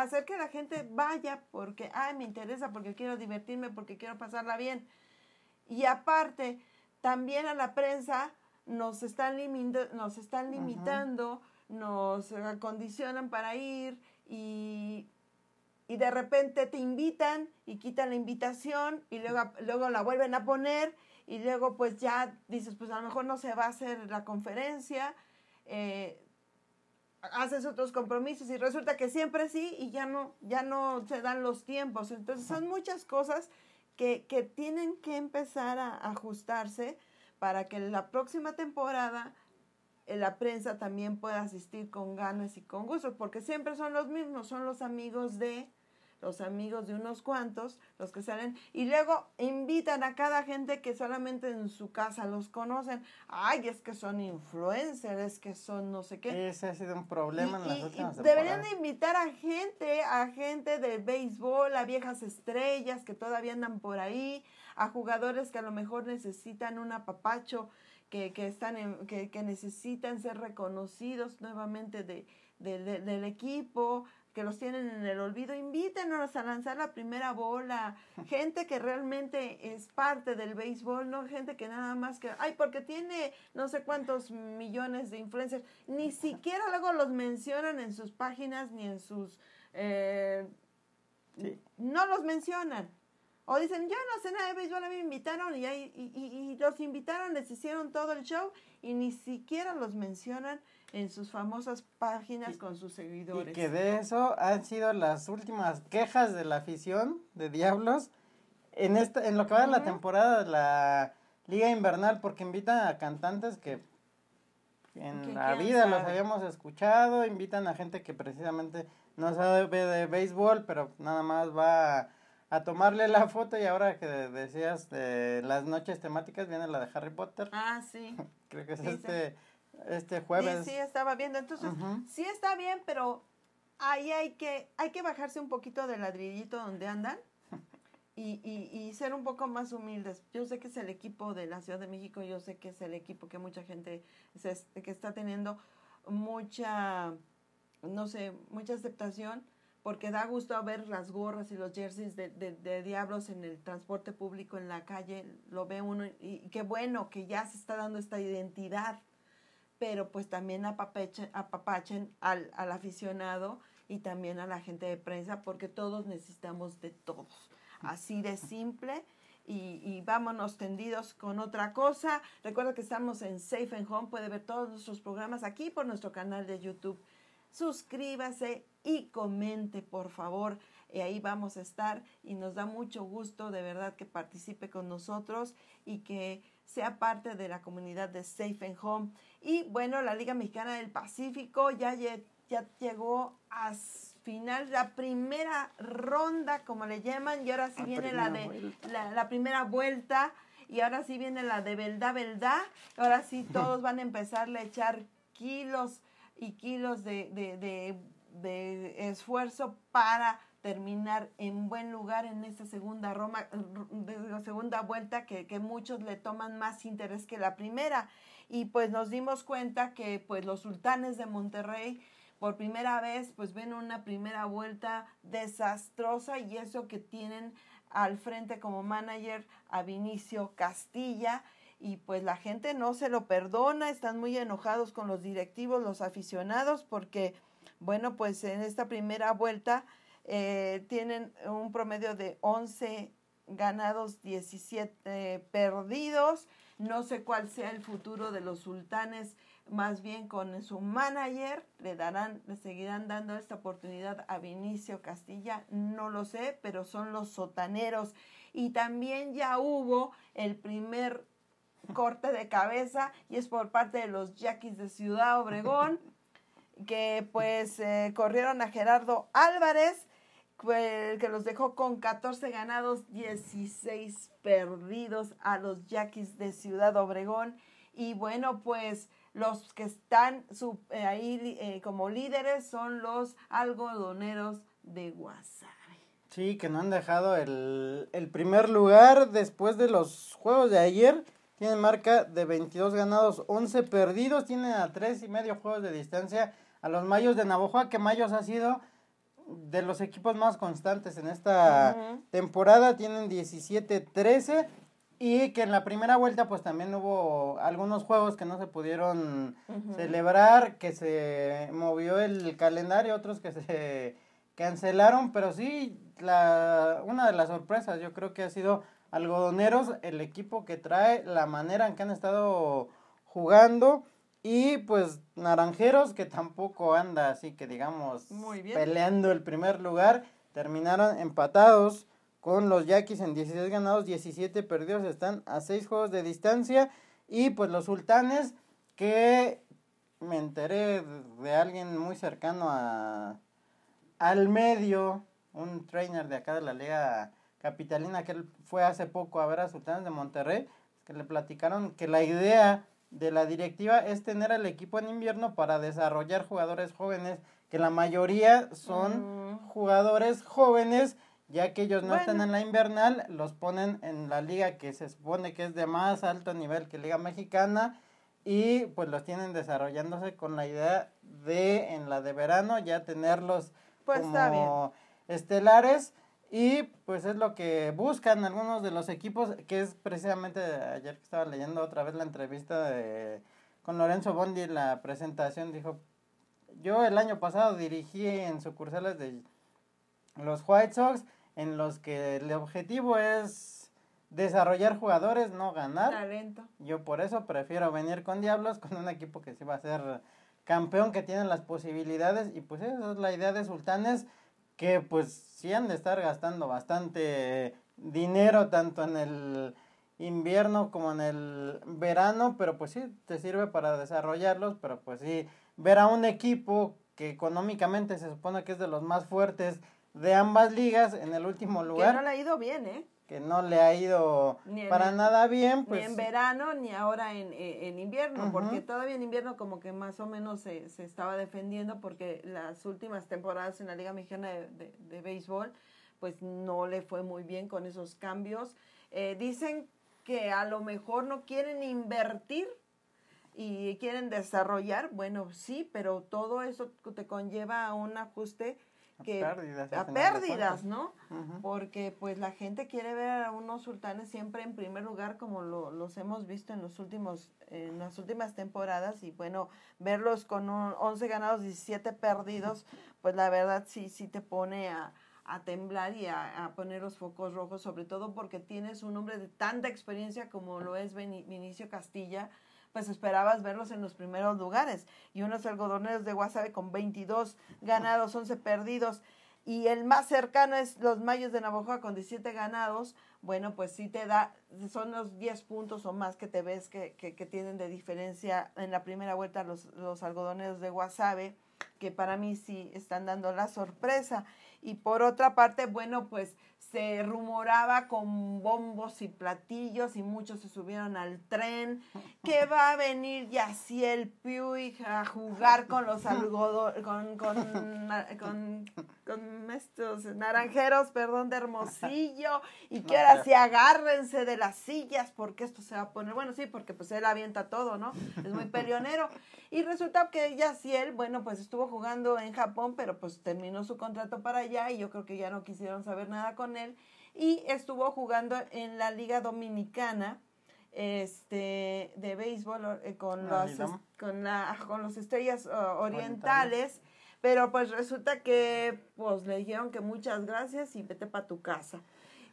hacer que la gente vaya porque, ay, me interesa, porque quiero divertirme, porque quiero pasarla bien. Y aparte, también a la prensa nos están, limita- nos están limitando, nos acondicionan para ir y, y de repente te invitan y quitan la invitación y luego, luego la vuelven a poner y luego pues ya dices, pues a lo mejor no se va a hacer la conferencia. eh, haces otros compromisos y resulta que siempre sí y ya no, ya no se dan los tiempos. Entonces son muchas cosas que, que tienen que empezar a ajustarse para que la próxima temporada eh, la prensa también pueda asistir con ganas y con gusto, porque siempre son los mismos, son los amigos de los amigos de unos cuantos, los que salen, y luego invitan a cada gente que solamente en su casa los conocen. Ay, es que son influencers, es que son no sé qué. Ese ha sido un problema en las y- y últimas deberían de invitar a gente, a gente del béisbol, a viejas estrellas que todavía andan por ahí, a jugadores que a lo mejor necesitan un apapacho, que, que están en- que, que necesitan ser reconocidos nuevamente de, de- de- del equipo, que los tienen en el olvido, invítenos a lanzar la primera bola, *laughs* gente que realmente es parte del béisbol, no gente que nada más que, ay, porque tiene no sé cuántos millones de influencers, ni siquiera luego los mencionan en sus páginas ni en sus, eh, Sí. no los mencionan. O dicen, yo no sé nada de béisbol, a mí me invitaron y, ahí- y, y- y los invitaron, les hicieron todo el show y ni siquiera los mencionan en sus famosas páginas Y- con sus Y seguidores. que de eso han sido las últimas quejas de la afición de Diablos en esta, en lo que va de la temporada de la Liga Invernal, porque invitan a cantantes que en la vida los habíamos escuchado, invitan a gente que precisamente no sabe de béisbol, pero nada más va a, a tomarle la foto y ahora que decías de las noches temáticas viene la de Harry Potter, Ah, sí. *laughs* creo que es sí, sí. este, este Sí, jueves. sí, estaba viendo. Entonces, sí está bien, pero ahí hay que, hay que bajarse un poquito del ladrillito donde andan *laughs* y, y, y ser un poco más humildes. Yo sé que es el equipo de la Ciudad de México, yo sé que es el equipo que mucha gente, se- que está teniendo mucha, no sé, mucha aceptación, porque da gusto ver las gorras y los jerseys de, de, diablos en el transporte público, en la calle, lo ve uno y, y qué bueno que ya se está dando esta identidad pero pues también apapachen, apapachen al, al aficionado y también a la gente de prensa, porque todos necesitamos de todos. Así de simple. Y, y vámonos tendidos con otra cosa. Recuerda que estamos en Safe and Home. Puede ver todos nuestros programas aquí por nuestro canal de YouTube. Suscríbase y comente, por favor. Y ahí vamos a estar. Y nos da mucho gusto, de verdad, que participe con nosotros y que sea parte de la comunidad de Safe and Home. Y bueno, la Liga Mexicana del Pacífico ya, ya llegó a final, la primera ronda, como le llaman, y ahora sí La viene la de la, la primera vuelta, y ahora sí viene la de verdad, verdad. Ahora sí todos *laughs* van a empezarle a echar kilos y kilos de, de, de, de esfuerzo para terminar en buen lugar en esta segunda Roma, segunda vuelta que, que muchos le toman más interés que la primera. Y pues nos dimos cuenta que pues los sultanes de Monterrey por primera vez pues ven una primera vuelta desastrosa y eso que tienen al frente como manager a Vinicio Castilla. Y pues la gente no se lo perdona, están muy enojados con los directivos, los aficionados porque Bueno, pues en esta primera vuelta eh, tienen un promedio de 11 ganados, 17 perdidos. No sé cuál sea el futuro de los sultanes, más bien con su manager, le darán, le seguirán dando esta oportunidad a Vinicio Castilla, no lo sé, pero son los sotaneros. Y también ya hubo el primer corte de cabeza y es por parte de los Yaquis de Ciudad Obregón, que pues eh, corrieron a Gerardo Álvarez que los dejó con 14 ganados, 16 perdidos a los Yaquis de Ciudad Obregón. Y bueno, pues los que están eh, ahí eh, como líderes son los algodoneros de Guasave. Sí, que no han dejado el, el primer lugar después de los juegos de ayer. Tienen marca de 22 ganados, 11 perdidos. Tienen a tres y medio juegos de distancia a los Mayos de Navojoa, que Mayos ha sido de los equipos más constantes en esta temporada. Tienen 17-13 y que en la primera vuelta pues también hubo algunos juegos que no se pudieron celebrar, que se movió el calendario, otros que se cancelaron, pero sí, la, una de las sorpresas yo creo que ha sido Algodoneros, el equipo que trae, la manera en que han estado jugando y pues Naranjeros, que tampoco anda así que digamos peleando el primer lugar, terminaron empatados con los Yaquis en 16 ganados, 17 perdidos, están a 6 juegos de distancia. Y pues los Sultanes, que me enteré de alguien muy cercano a, al medio, un trainer de acá de la Liga Capitalina, que él fue hace poco a ver a Sultanes de Monterrey, que le platicaron que la idea de la directiva es tener al equipo en invierno para desarrollar jugadores jóvenes, que la mayoría son jugadores jóvenes, ya que ellos no están en la invernal, los ponen en la liga que se supone que es de más alto nivel que Liga Mexicana y pues los tienen desarrollándose con la idea de en la de verano ya tenerlos pues como estelares y pues es lo que buscan algunos de los equipos, que es precisamente ayer que estaba leyendo otra vez la entrevista de, con Lorenzo Bondi, la presentación, dijo, yo el año pasado dirigí en sucursales de los White Sox, en los que el objetivo es desarrollar jugadores, no ganar. Talento. Yo por eso prefiero venir con Diablos, con un equipo que sí va a ser campeón, que tiene las posibilidades, y pues esa es la idea de Sultanes que pues sí han de estar gastando bastante dinero tanto en el invierno como en el verano, pero pues sí te sirve para desarrollarlos, pero pues sí ver a un equipo que económicamente se supone que es de los más fuertes de ambas ligas en el último lugar. Que no le ha ido bien, ¿eh? Que no le ha ido para nada bien. Pues, ni en verano ni ahora en, eh, en invierno, porque todavía en invierno como que más o menos se, se, estaba defendiendo porque las últimas temporadas en la Liga Mexicana de, de, Béisbol pues no le fue muy bien con esos cambios. Eh, dicen que a lo mejor no quieren invertir y quieren desarrollar, bueno, sí, pero todo eso te conlleva a un ajuste que a pérdidas, a pérdidas ¿no? Porque pues la gente quiere ver a unos sultanes siempre en primer lugar como lo, los hemos visto en los últimos en las últimas temporadas. Y bueno, verlos con un 11 ganados, 17 perdidos, *laughs* pues la verdad sí sí te pone a, a temblar y a, a, poner los focos rojos, sobre todo porque tienes un hombre de tanta experiencia como lo es Vinicio Castilla, pues esperabas verlos en los primeros lugares. Y unos algodoneros de Guasave con 22 ganados, 11 perdidos. Y el más cercano es los Mayos de Navajo con 17 ganados. Bueno, pues sí te da, son los 10 puntos o más que te ves que, que, que tienen de diferencia en la primera vuelta los, los algodoneros de Guasave, que para mí sí están dando la sorpresa. Y por otra parte, bueno, pues se rumoraba con bombos y platillos y muchos se subieron al tren. Que *laughs* va a venir Yaciel Puig a jugar con los *laughs* algodones, con, con, con, estos naranjeros, perdón, de Hermosillo *laughs* y que ahora sí agárrense de las sillas porque esto se va a poner, bueno, sí, porque pues él avienta todo, ¿no? Es muy peleonero. Y resulta que Yaciel, bueno, pues estuvo jugando en Japón, pero pues terminó su contrato para allá y yo creo que ya no quisieron saber nada con él y estuvo jugando en la Liga Dominicana este de béisbol eh, con los con la con los estrellas orientales Pero pues resulta que pues le dijeron que muchas gracias y vete para tu casa.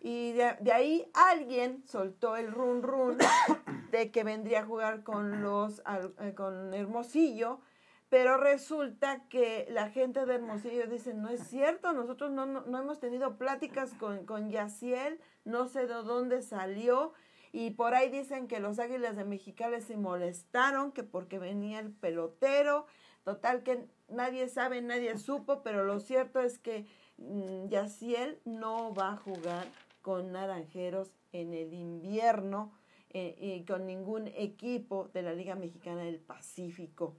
Y de, de, ahí alguien soltó el run run *coughs* de que vendría a jugar con los eh, con Hermosillo, pero resulta que la gente de Hermosillo dice, no es cierto, nosotros no, no, no hemos tenido pláticas con, con Yaciel, no sé de dónde salió, y por ahí dicen que los Águilas de Mexicali se molestaron, que porque venía el pelotero, total que nadie sabe, nadie supo, pero lo cierto es que mmm, Yaciel no va a jugar con Naranjeros en el invierno eh, y con ningún equipo de la Liga Mexicana del Pacífico.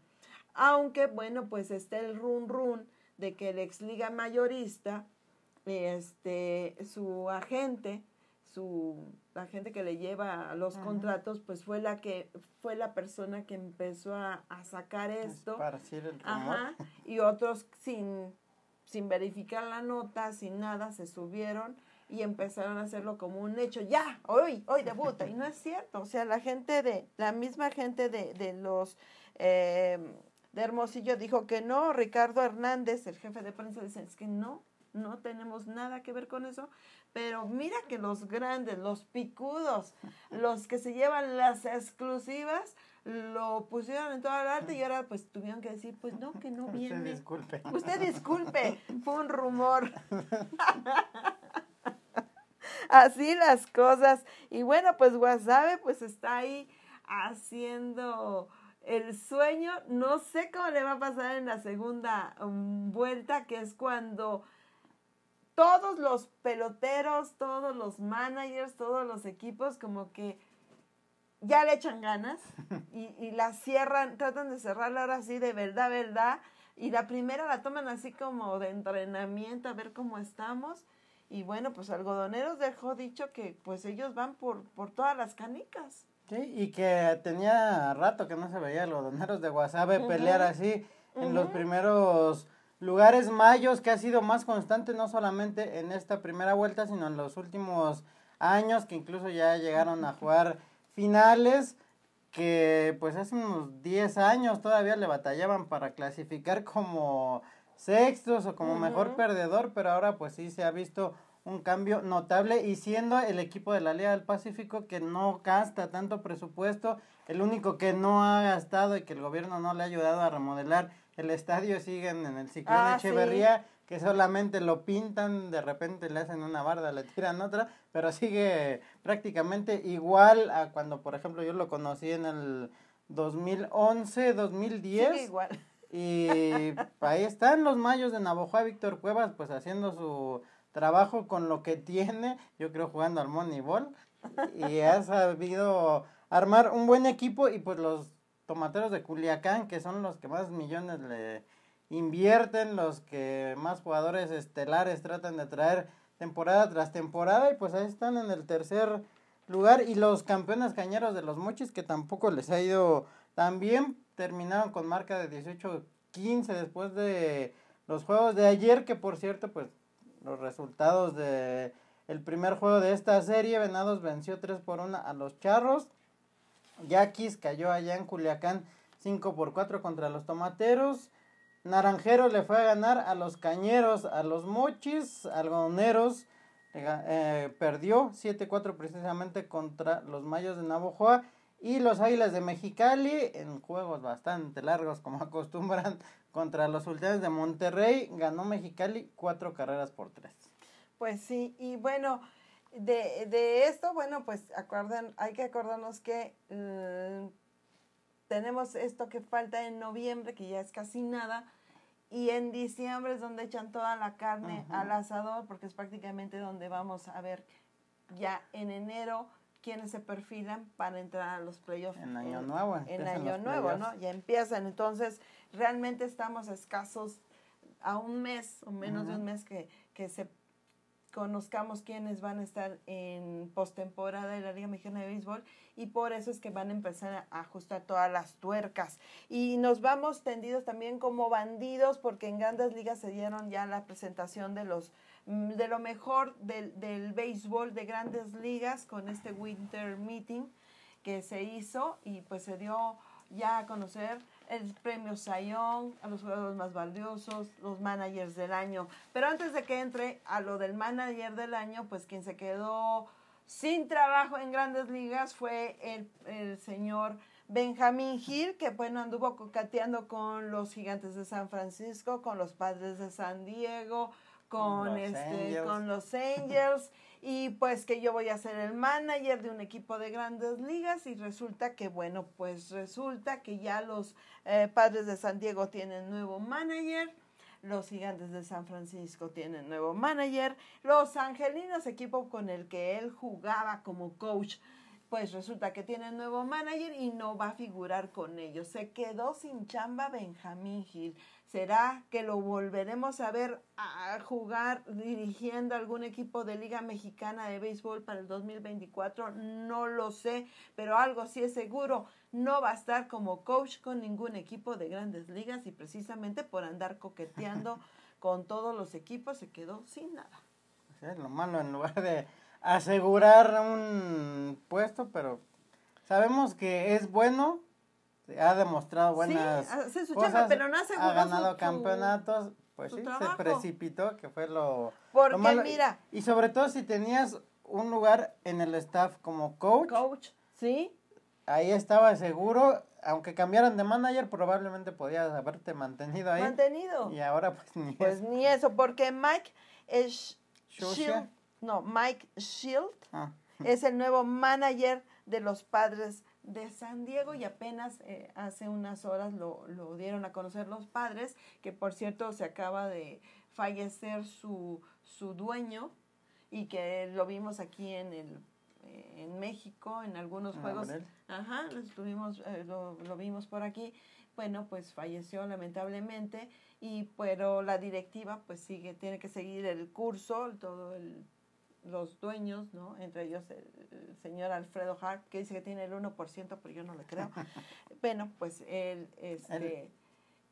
Aunque, bueno, pues está el run run de que el ex liga mayorista, este, su agente, su la gente que le lleva los Ajá. contratos, pues fue la que fue la persona que empezó a, a sacar esto. El Ajá, y otros sin, sin verificar la nota, sin nada, se subieron y empezaron a hacerlo como un hecho. Ya, hoy, hoy debuta. Y no es cierto. O sea, la gente de, la misma gente de, de los eh, de Hermosillo dijo que no. Ricardo Hernández, el jefe de prensa, dice, es que no, no tenemos nada que ver con eso. Pero mira que los grandes, los picudos, los que se llevan las exclusivas, lo pusieron en toda la arte y ahora pues tuvieron que decir, pues no, que no viene. Usted disculpe. Usted disculpe, fue un rumor. *laughs* Así las cosas. Y bueno, pues Wasabe pues está ahí haciendo el sueño. No sé cómo le va a pasar en la segunda um, vuelta, que es cuando todos los peloteros, todos los managers, todos los equipos como que ya le echan ganas *laughs* y, y la cierran, tratan de cerrarla ahora sí de verdad, verdad. Y la primera la toman así como de entrenamiento, a ver cómo estamos. Y bueno, pues Algodoneros dejó dicho que pues ellos van por, por todas las canicas. Sí, y que tenía rato que no se veía Algodoneros de Guasave uh -huh. pelear así uh -huh. en los primeros lugares mayos, que ha sido más constante no solamente en esta primera vuelta, sino en los últimos años, que incluso ya llegaron a jugar finales, que pues hace unos 10 años todavía le batallaban para clasificar como sextos o como uh -huh. mejor perdedor, pero ahora pues sí se ha visto un cambio notable y siendo el equipo de la Liga del Pacífico que no gasta tanto presupuesto, el único que no ha gastado y que el gobierno no le ha ayudado a remodelar el estadio siguen en el ciclón ah, Echeverría, sí. que solamente lo pintan, de repente le hacen una barda, le tiran otra, pero sigue prácticamente igual a cuando, por ejemplo, yo lo conocí en el 2011, 2010. Sigue igual. Y ahí están los mayos de Navojoa, Víctor Cuevas, pues haciendo su trabajo con lo que tiene, yo creo jugando al Moneyball, y ha sabido armar un buen equipo y pues los tomateros de Culiacán, que son los que más millones le invierten, los que más jugadores estelares tratan de traer temporada tras temporada, y pues ahí están en el tercer lugar, y los campeones cañeros de los mochis, que tampoco les ha ido tan bien, terminaron con marca de 18-15 después de los juegos de ayer, que por cierto, pues los resultados de el primer juego de esta serie, Venados venció 3 por 1 a los Charros. Yaquis cayó allá en Culiacán 5 por 4 contra los Tomateros. Naranjero le fue a ganar a los Cañeros, a los Mochis, algodoneros. Eh, perdió 7-4 precisamente contra los Mayos de Navojoa. Y los Águilas de Mexicali, en juegos bastante largos como *laughs* acostumbran, contra los Sultanes de Monterrey, ganó Mexicali cuatro carreras por tres. Pues sí, y bueno, de, de esto, bueno, pues acuerdan, hay que acordarnos que uh, tenemos esto que falta en noviembre, que ya es casi nada, y en diciembre es donde echan toda la carne al asador, porque es prácticamente donde vamos a ver ya en enero quienes se perfilan para entrar a los playoffs. En año nuevo. En año nuevo, ¿no? Ya empiezan. Entonces, realmente estamos escasos a un mes o menos uh -huh. de un mes que, que se conozcamos quiénes van a estar en postemporada de la Liga Mexicana de Béisbol y por eso es que van a empezar a ajustar todas las tuercas. Y nos vamos tendidos también como bandidos porque en grandes ligas se dieron ya la presentación de los de lo mejor del, del béisbol de grandes ligas con este Winter Meeting que se hizo y pues se dio ya a conocer el premio Sayón, a los jugadores más valiosos, los managers del año. Pero antes de que entre a lo del manager del año, pues quien se quedó sin trabajo en grandes ligas fue el, el señor Benjamín Hill, que bueno, anduvo cocateando con los gigantes de San Francisco, con los padres de San Diego, con, Los este, Angels. con los Angels, y pues que yo voy a ser el manager de un equipo de grandes ligas, y resulta que, bueno, pues resulta que ya los eh, padres de San Diego tienen nuevo manager. Los gigantes de San Francisco tienen nuevo manager. Los angelinos, equipo con el que él jugaba como coach, pues resulta que tiene nuevo manager y no va a figurar con ellos. Se quedó sin chamba Benjamín Gil. ¿Será que lo volveremos a ver a jugar dirigiendo algún equipo de Liga Mexicana de Béisbol para el 2024? No lo sé, pero algo sí es seguro. No va a estar como coach con ningún equipo de grandes ligas y precisamente por andar coqueteando *laughs* con todos los equipos se quedó sin nada. Sí, lo malo en lugar de asegurar un puesto, pero sabemos que es bueno, ha demostrado buenas Sí, hace su cosas, chamba, pero no aseguró ha ganado su- su- campeonatos, pues sí, trabajo. se precipitó, que fue lo, Porque lo malo. mira- Y sobre todo si tenías un lugar en el staff como coach, Coach, ¿sí? ahí estaba seguro, aunque cambiaran de manager, probablemente podías haberte mantenido ahí. Mantenido. Y ahora pues ni Pues eso. ni eso, porque Mike es. Shield, no, Mike Shield Ah, es el nuevo manager de los padres de San Diego y apenas eh, hace unas horas lo, lo dieron a conocer los padres, que por cierto se acaba de fallecer su, su dueño y que lo vimos aquí en el eh, en México en algunos Ah, juegos. ajá lo estuvimos eh, lo, lo vimos por aquí. Bueno pues falleció lamentablemente y pero la directiva pues sigue tiene que seguir el curso todo el los dueños, ¿no? Entre ellos el, el señor Alfredo Hart, que dice que tiene el 1%, pero yo no le creo. *laughs* bueno, pues él este,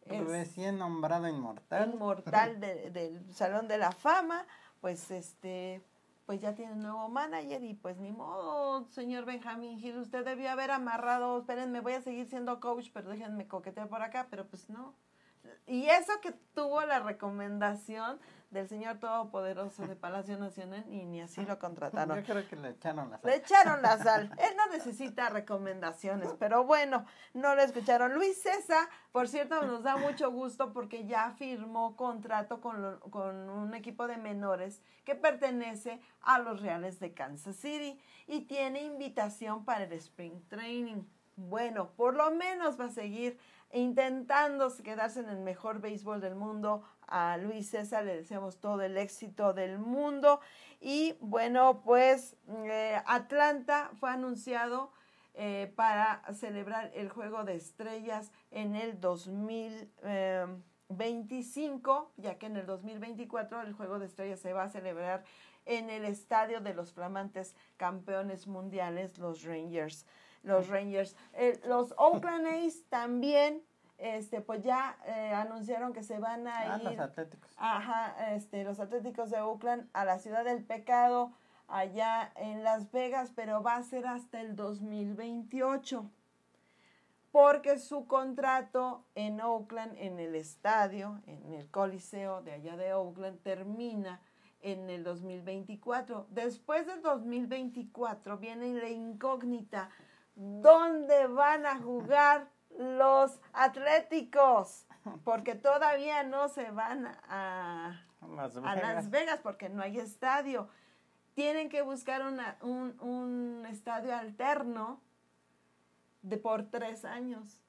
es recién nombrado inmortal. inmortal de- *laughs* del Salón de la Fama, pues este pues ya tiene un nuevo manager y pues ni modo, señor Benjamín Gil, usted debió haber amarrado, espérenme, voy a seguir siendo coach, pero déjenme coquetear por acá, pero pues no. Y eso que tuvo la recomendación del señor todopoderoso de Palacio Nacional y ni así lo contrataron. Yo creo que le echaron la Le echaron la sal. Él no necesita recomendaciones, pero bueno, no lo escucharon. Luis César, por cierto, nos da mucho gusto porque ya firmó contrato con, lo- con un equipo de menores que pertenece a los Reales de Kansas City y tiene invitación para el Spring Training. Bueno, por lo menos va a seguir intentando quedarse en el mejor béisbol del mundo. A Luis César le deseamos todo el éxito del mundo. Y bueno, pues eh, Atlanta fue anunciado eh, para celebrar el Juego de Estrellas en el 2025, ya que en el 2024 el Juego de Estrellas se va a celebrar en el estadio de los flamantes campeones mundiales, los Rangers. Los Rangers. Eh, los Oakland A's también, este, pues ya eh, anunciaron que se van a Ah, ir. los atléticos. Ajá, este, los Atléticos de Oakland a la ciudad del pecado, allá en Las Vegas, pero va a ser hasta el 2028. Porque su contrato en Oakland, en el estadio, en el Coliseo de allá de Oakland, termina en el 2024. Después del 2024 viene la incógnita. ¿Dónde van a jugar los Atléticos? Porque todavía no se van a, Las a Vegas. Las Vegas porque no hay estadio. Tienen que buscar una- un, un estadio alterno de por tres años.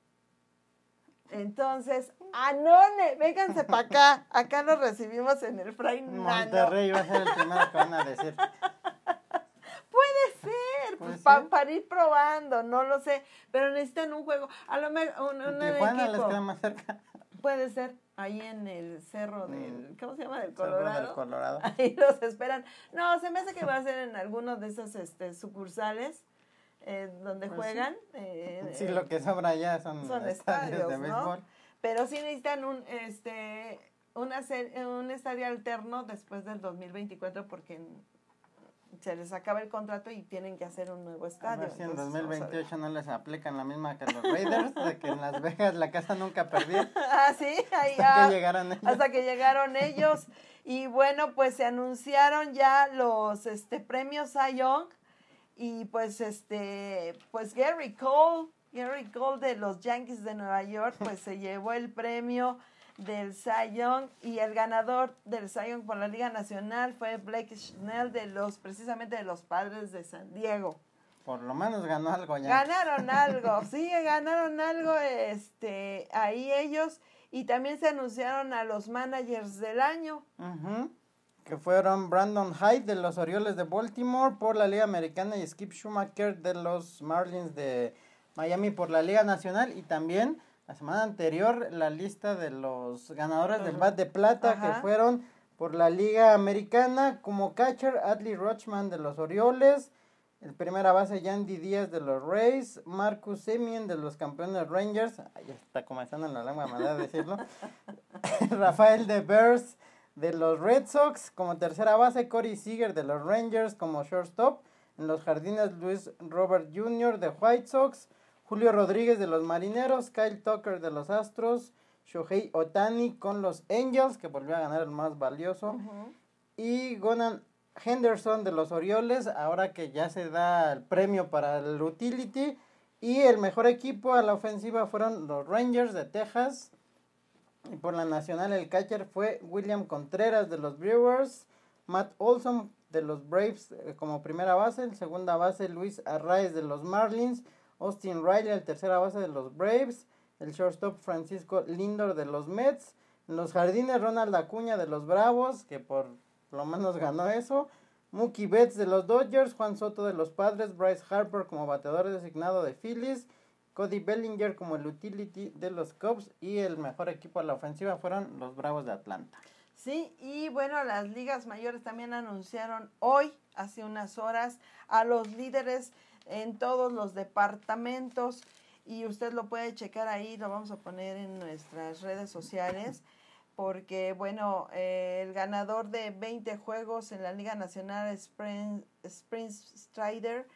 Entonces, Anone, vénganse para acá. Acá nos recibimos en el Fray. Monterrey va a ser el primero que van a decir. *laughs* Puede ser, pues, Puede pa- ser. para ir probando, no lo sé. Pero necesitan un juego. A lo mejor un, un les equipo. queda más cerca. *laughs* Puede ser ahí en el cerro del, ¿cómo se llama? Del Mm. Cerro Colorado. del Colorado. *laughs* Ahí los esperan. No, se me hace que va a ser en algunos de esos este, sucursales eh, donde Pues sí. juegan. *laughs* eh, Sí, eh, lo que sobra ya son, son estadios, estadios, de ¿no? béisbol. Pero sí necesitan un, este, una ser- un estadio alterno después del 2024 porque se les acaba el contrato y tienen que hacer un nuevo A estadio. ver si en Entonces, vamos a ver. 2028 no les aplican la misma que los Raiders, de que en Las Vegas la casa nunca perdía. *laughs* ah, sí, ahí Hasta que llegaron ellos. hasta que llegaron ellos. Y bueno, pues se anunciaron ya los este, premios Cy Young. Y pues este, pues Gary Cole, Gary Cole de los Yankees de Nueva York, pues se llevó el premio del Young y el ganador del Young por la Liga Nacional fue Blake Snell de los precisamente de los Padres de San Diego. Por lo menos ganó algo ya. Ganaron *laughs* algo, sí, ganaron algo este ahí ellos y también se anunciaron a los managers del año. Ujú. Que fueron Brandon Hyde de los Orioles de Baltimore por la Liga Americana y Skip Schumacher de los Marlins de Miami por la Liga Nacional y también la semana anterior la lista de los ganadores del bat de plata Ajá. que fueron por la Liga Americana como catcher Adley Rochman de los Orioles, el primera base Yandy Díaz de los Rays, Marcus Semien de los campeones Rangers, ahí está comenzando en la lengua manera de decirlo, *laughs* Rafael de Bears de los Red Sox como tercera base, Corey Seager de los Rangers como shortstop, en los jardines Luis Robert Jr. de White Sox, Julio Rodríguez de los Marineros, Kyle Tucker de los Astros, Shohei Otani con los Angels, que volvió a ganar el más valioso, y Gonan Henderson de los Orioles, ahora que ya se da el premio para el utility, y el mejor equipo a la ofensiva fueron los Rangers de Texas, y por la nacional el catcher fue William Contreras de los Brewers, Matt Olson de los Braves eh, como primera base, el segunda base Luis Arraez de los Marlins, Austin Riley el tercera base de los Braves, el shortstop Francisco Lindor de los Mets, en los jardines Ronald Acuña de los Bravos, que por lo menos ganó eso, Mookie Betts de los Dodgers, Juan Soto de los Padres, Bryce Harper como bateador designado de Phillies, Cody Bellinger como el utility de los Cubs y el mejor equipo a la ofensiva fueron los Bravos de Atlanta. Sí, y bueno, las ligas mayores también anunciaron hoy, hace unas horas, a los líderes en todos los departamentos y usted lo puede checar ahí, lo vamos a poner en nuestras redes sociales, porque bueno, eh, el ganador de 20 juegos en la Liga Nacional Spring, Spring Strider,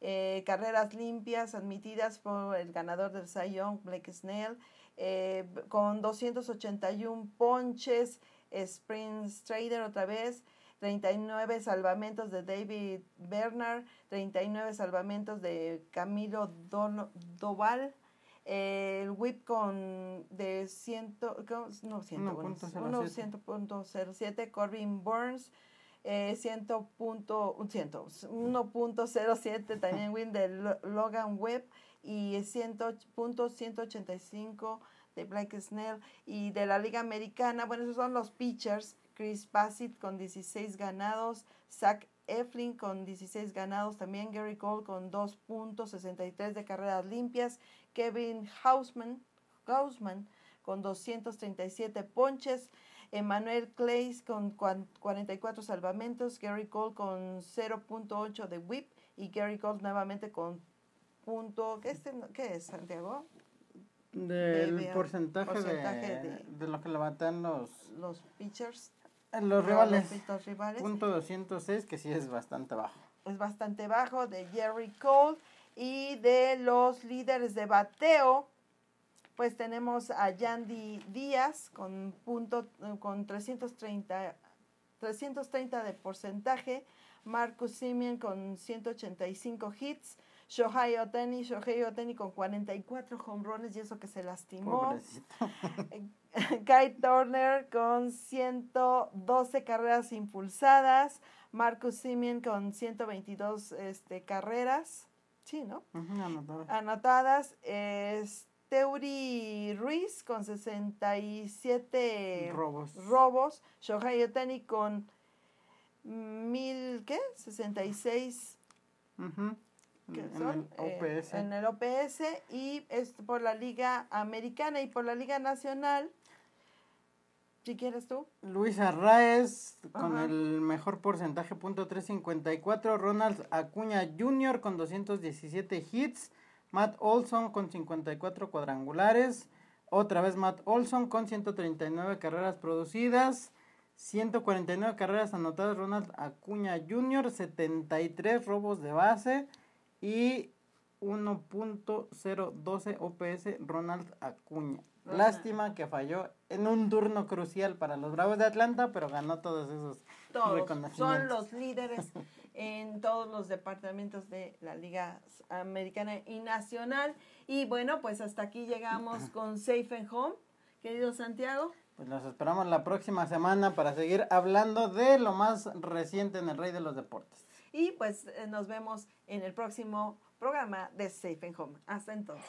eh, carreras limpias admitidas por el ganador del Cy Young, Blake Snell, eh, con 281 ponches, Spring Strider otra vez, 39 salvamentos de David Bernard, 39 salvamentos de Camilo Dono- Doval, el whip con de 100, no, 100, 1.07. 100.07, Corbin Burns, eh, 100 punto, 100, 1.07 también *laughs* win de Lo- Logan Webb y 100.185 de Blake Snell y de la Liga Americana, bueno, esos son los pitchers, Chris Bassett con 16 ganados, Zach Eflin con 16 ganados, también Gary Cole con 2.63 de carreras limpias, Kevin Hausman, Hausman con 237 ponches, Emmanuel Clays con cuan- 44 salvamentos, Gary Cole con 0.8 de whip y Gary Cole nuevamente con punto, ¿qué es, qué es Santiago? Del De- de- porcentaje, porcentaje de, de- de lo que levantan los, Los pitchers, los rivales. los, rivales. Punto 206, que sí es bastante bajo. es bastante bajo de Jerry Cole y de los líderes de bateo pues tenemos a Yandy Díaz con punto con 330 330 de porcentaje Marcus Simeon con 185 hits Shohei Otani Shohei Otani con 44 hombrones y eso que se lastimó *laughs* *laughs* Kyle Turner con 112 carreras impulsadas, Marcus Simeon con 122 este, carreras, sí, ¿no? Ujú, anotado. Anotadas, es Teuri Ruiz con 67 Robos. robos, Shohei Otani con mil, ¿qué? 66 Ujú. que En son el eh, OPS. en el OPS y es por la Liga Americana y por la Liga Nacional. Si quieres tú. Luis Arraez con Ajá. el mejor porcentaje, punto 354. Ronald Acuña Jr. con 217 hits. Matt Olson con 54 cuadrangulares. Otra vez Matt Olson con 139 carreras producidas. 149 carreras anotadas Ronald Acuña Jr., 73 robos de base y 1.012 OPS Ronald Acuña. Lástima que falló en un turno crucial para los Bravos de Atlanta, pero ganó todos esos Todos reconocimientos. son los líderes en todos los departamentos de la Liga Americana y Nacional. Y bueno, pues hasta aquí llegamos *clears throat* con Safe and Home. Querido Santiago, Pues los esperamos la próxima semana para seguir hablando de lo más reciente en el Rey de los Deportes. y pues eh, nos vemos en el próximo programa de Safe and Home. Hasta entonces.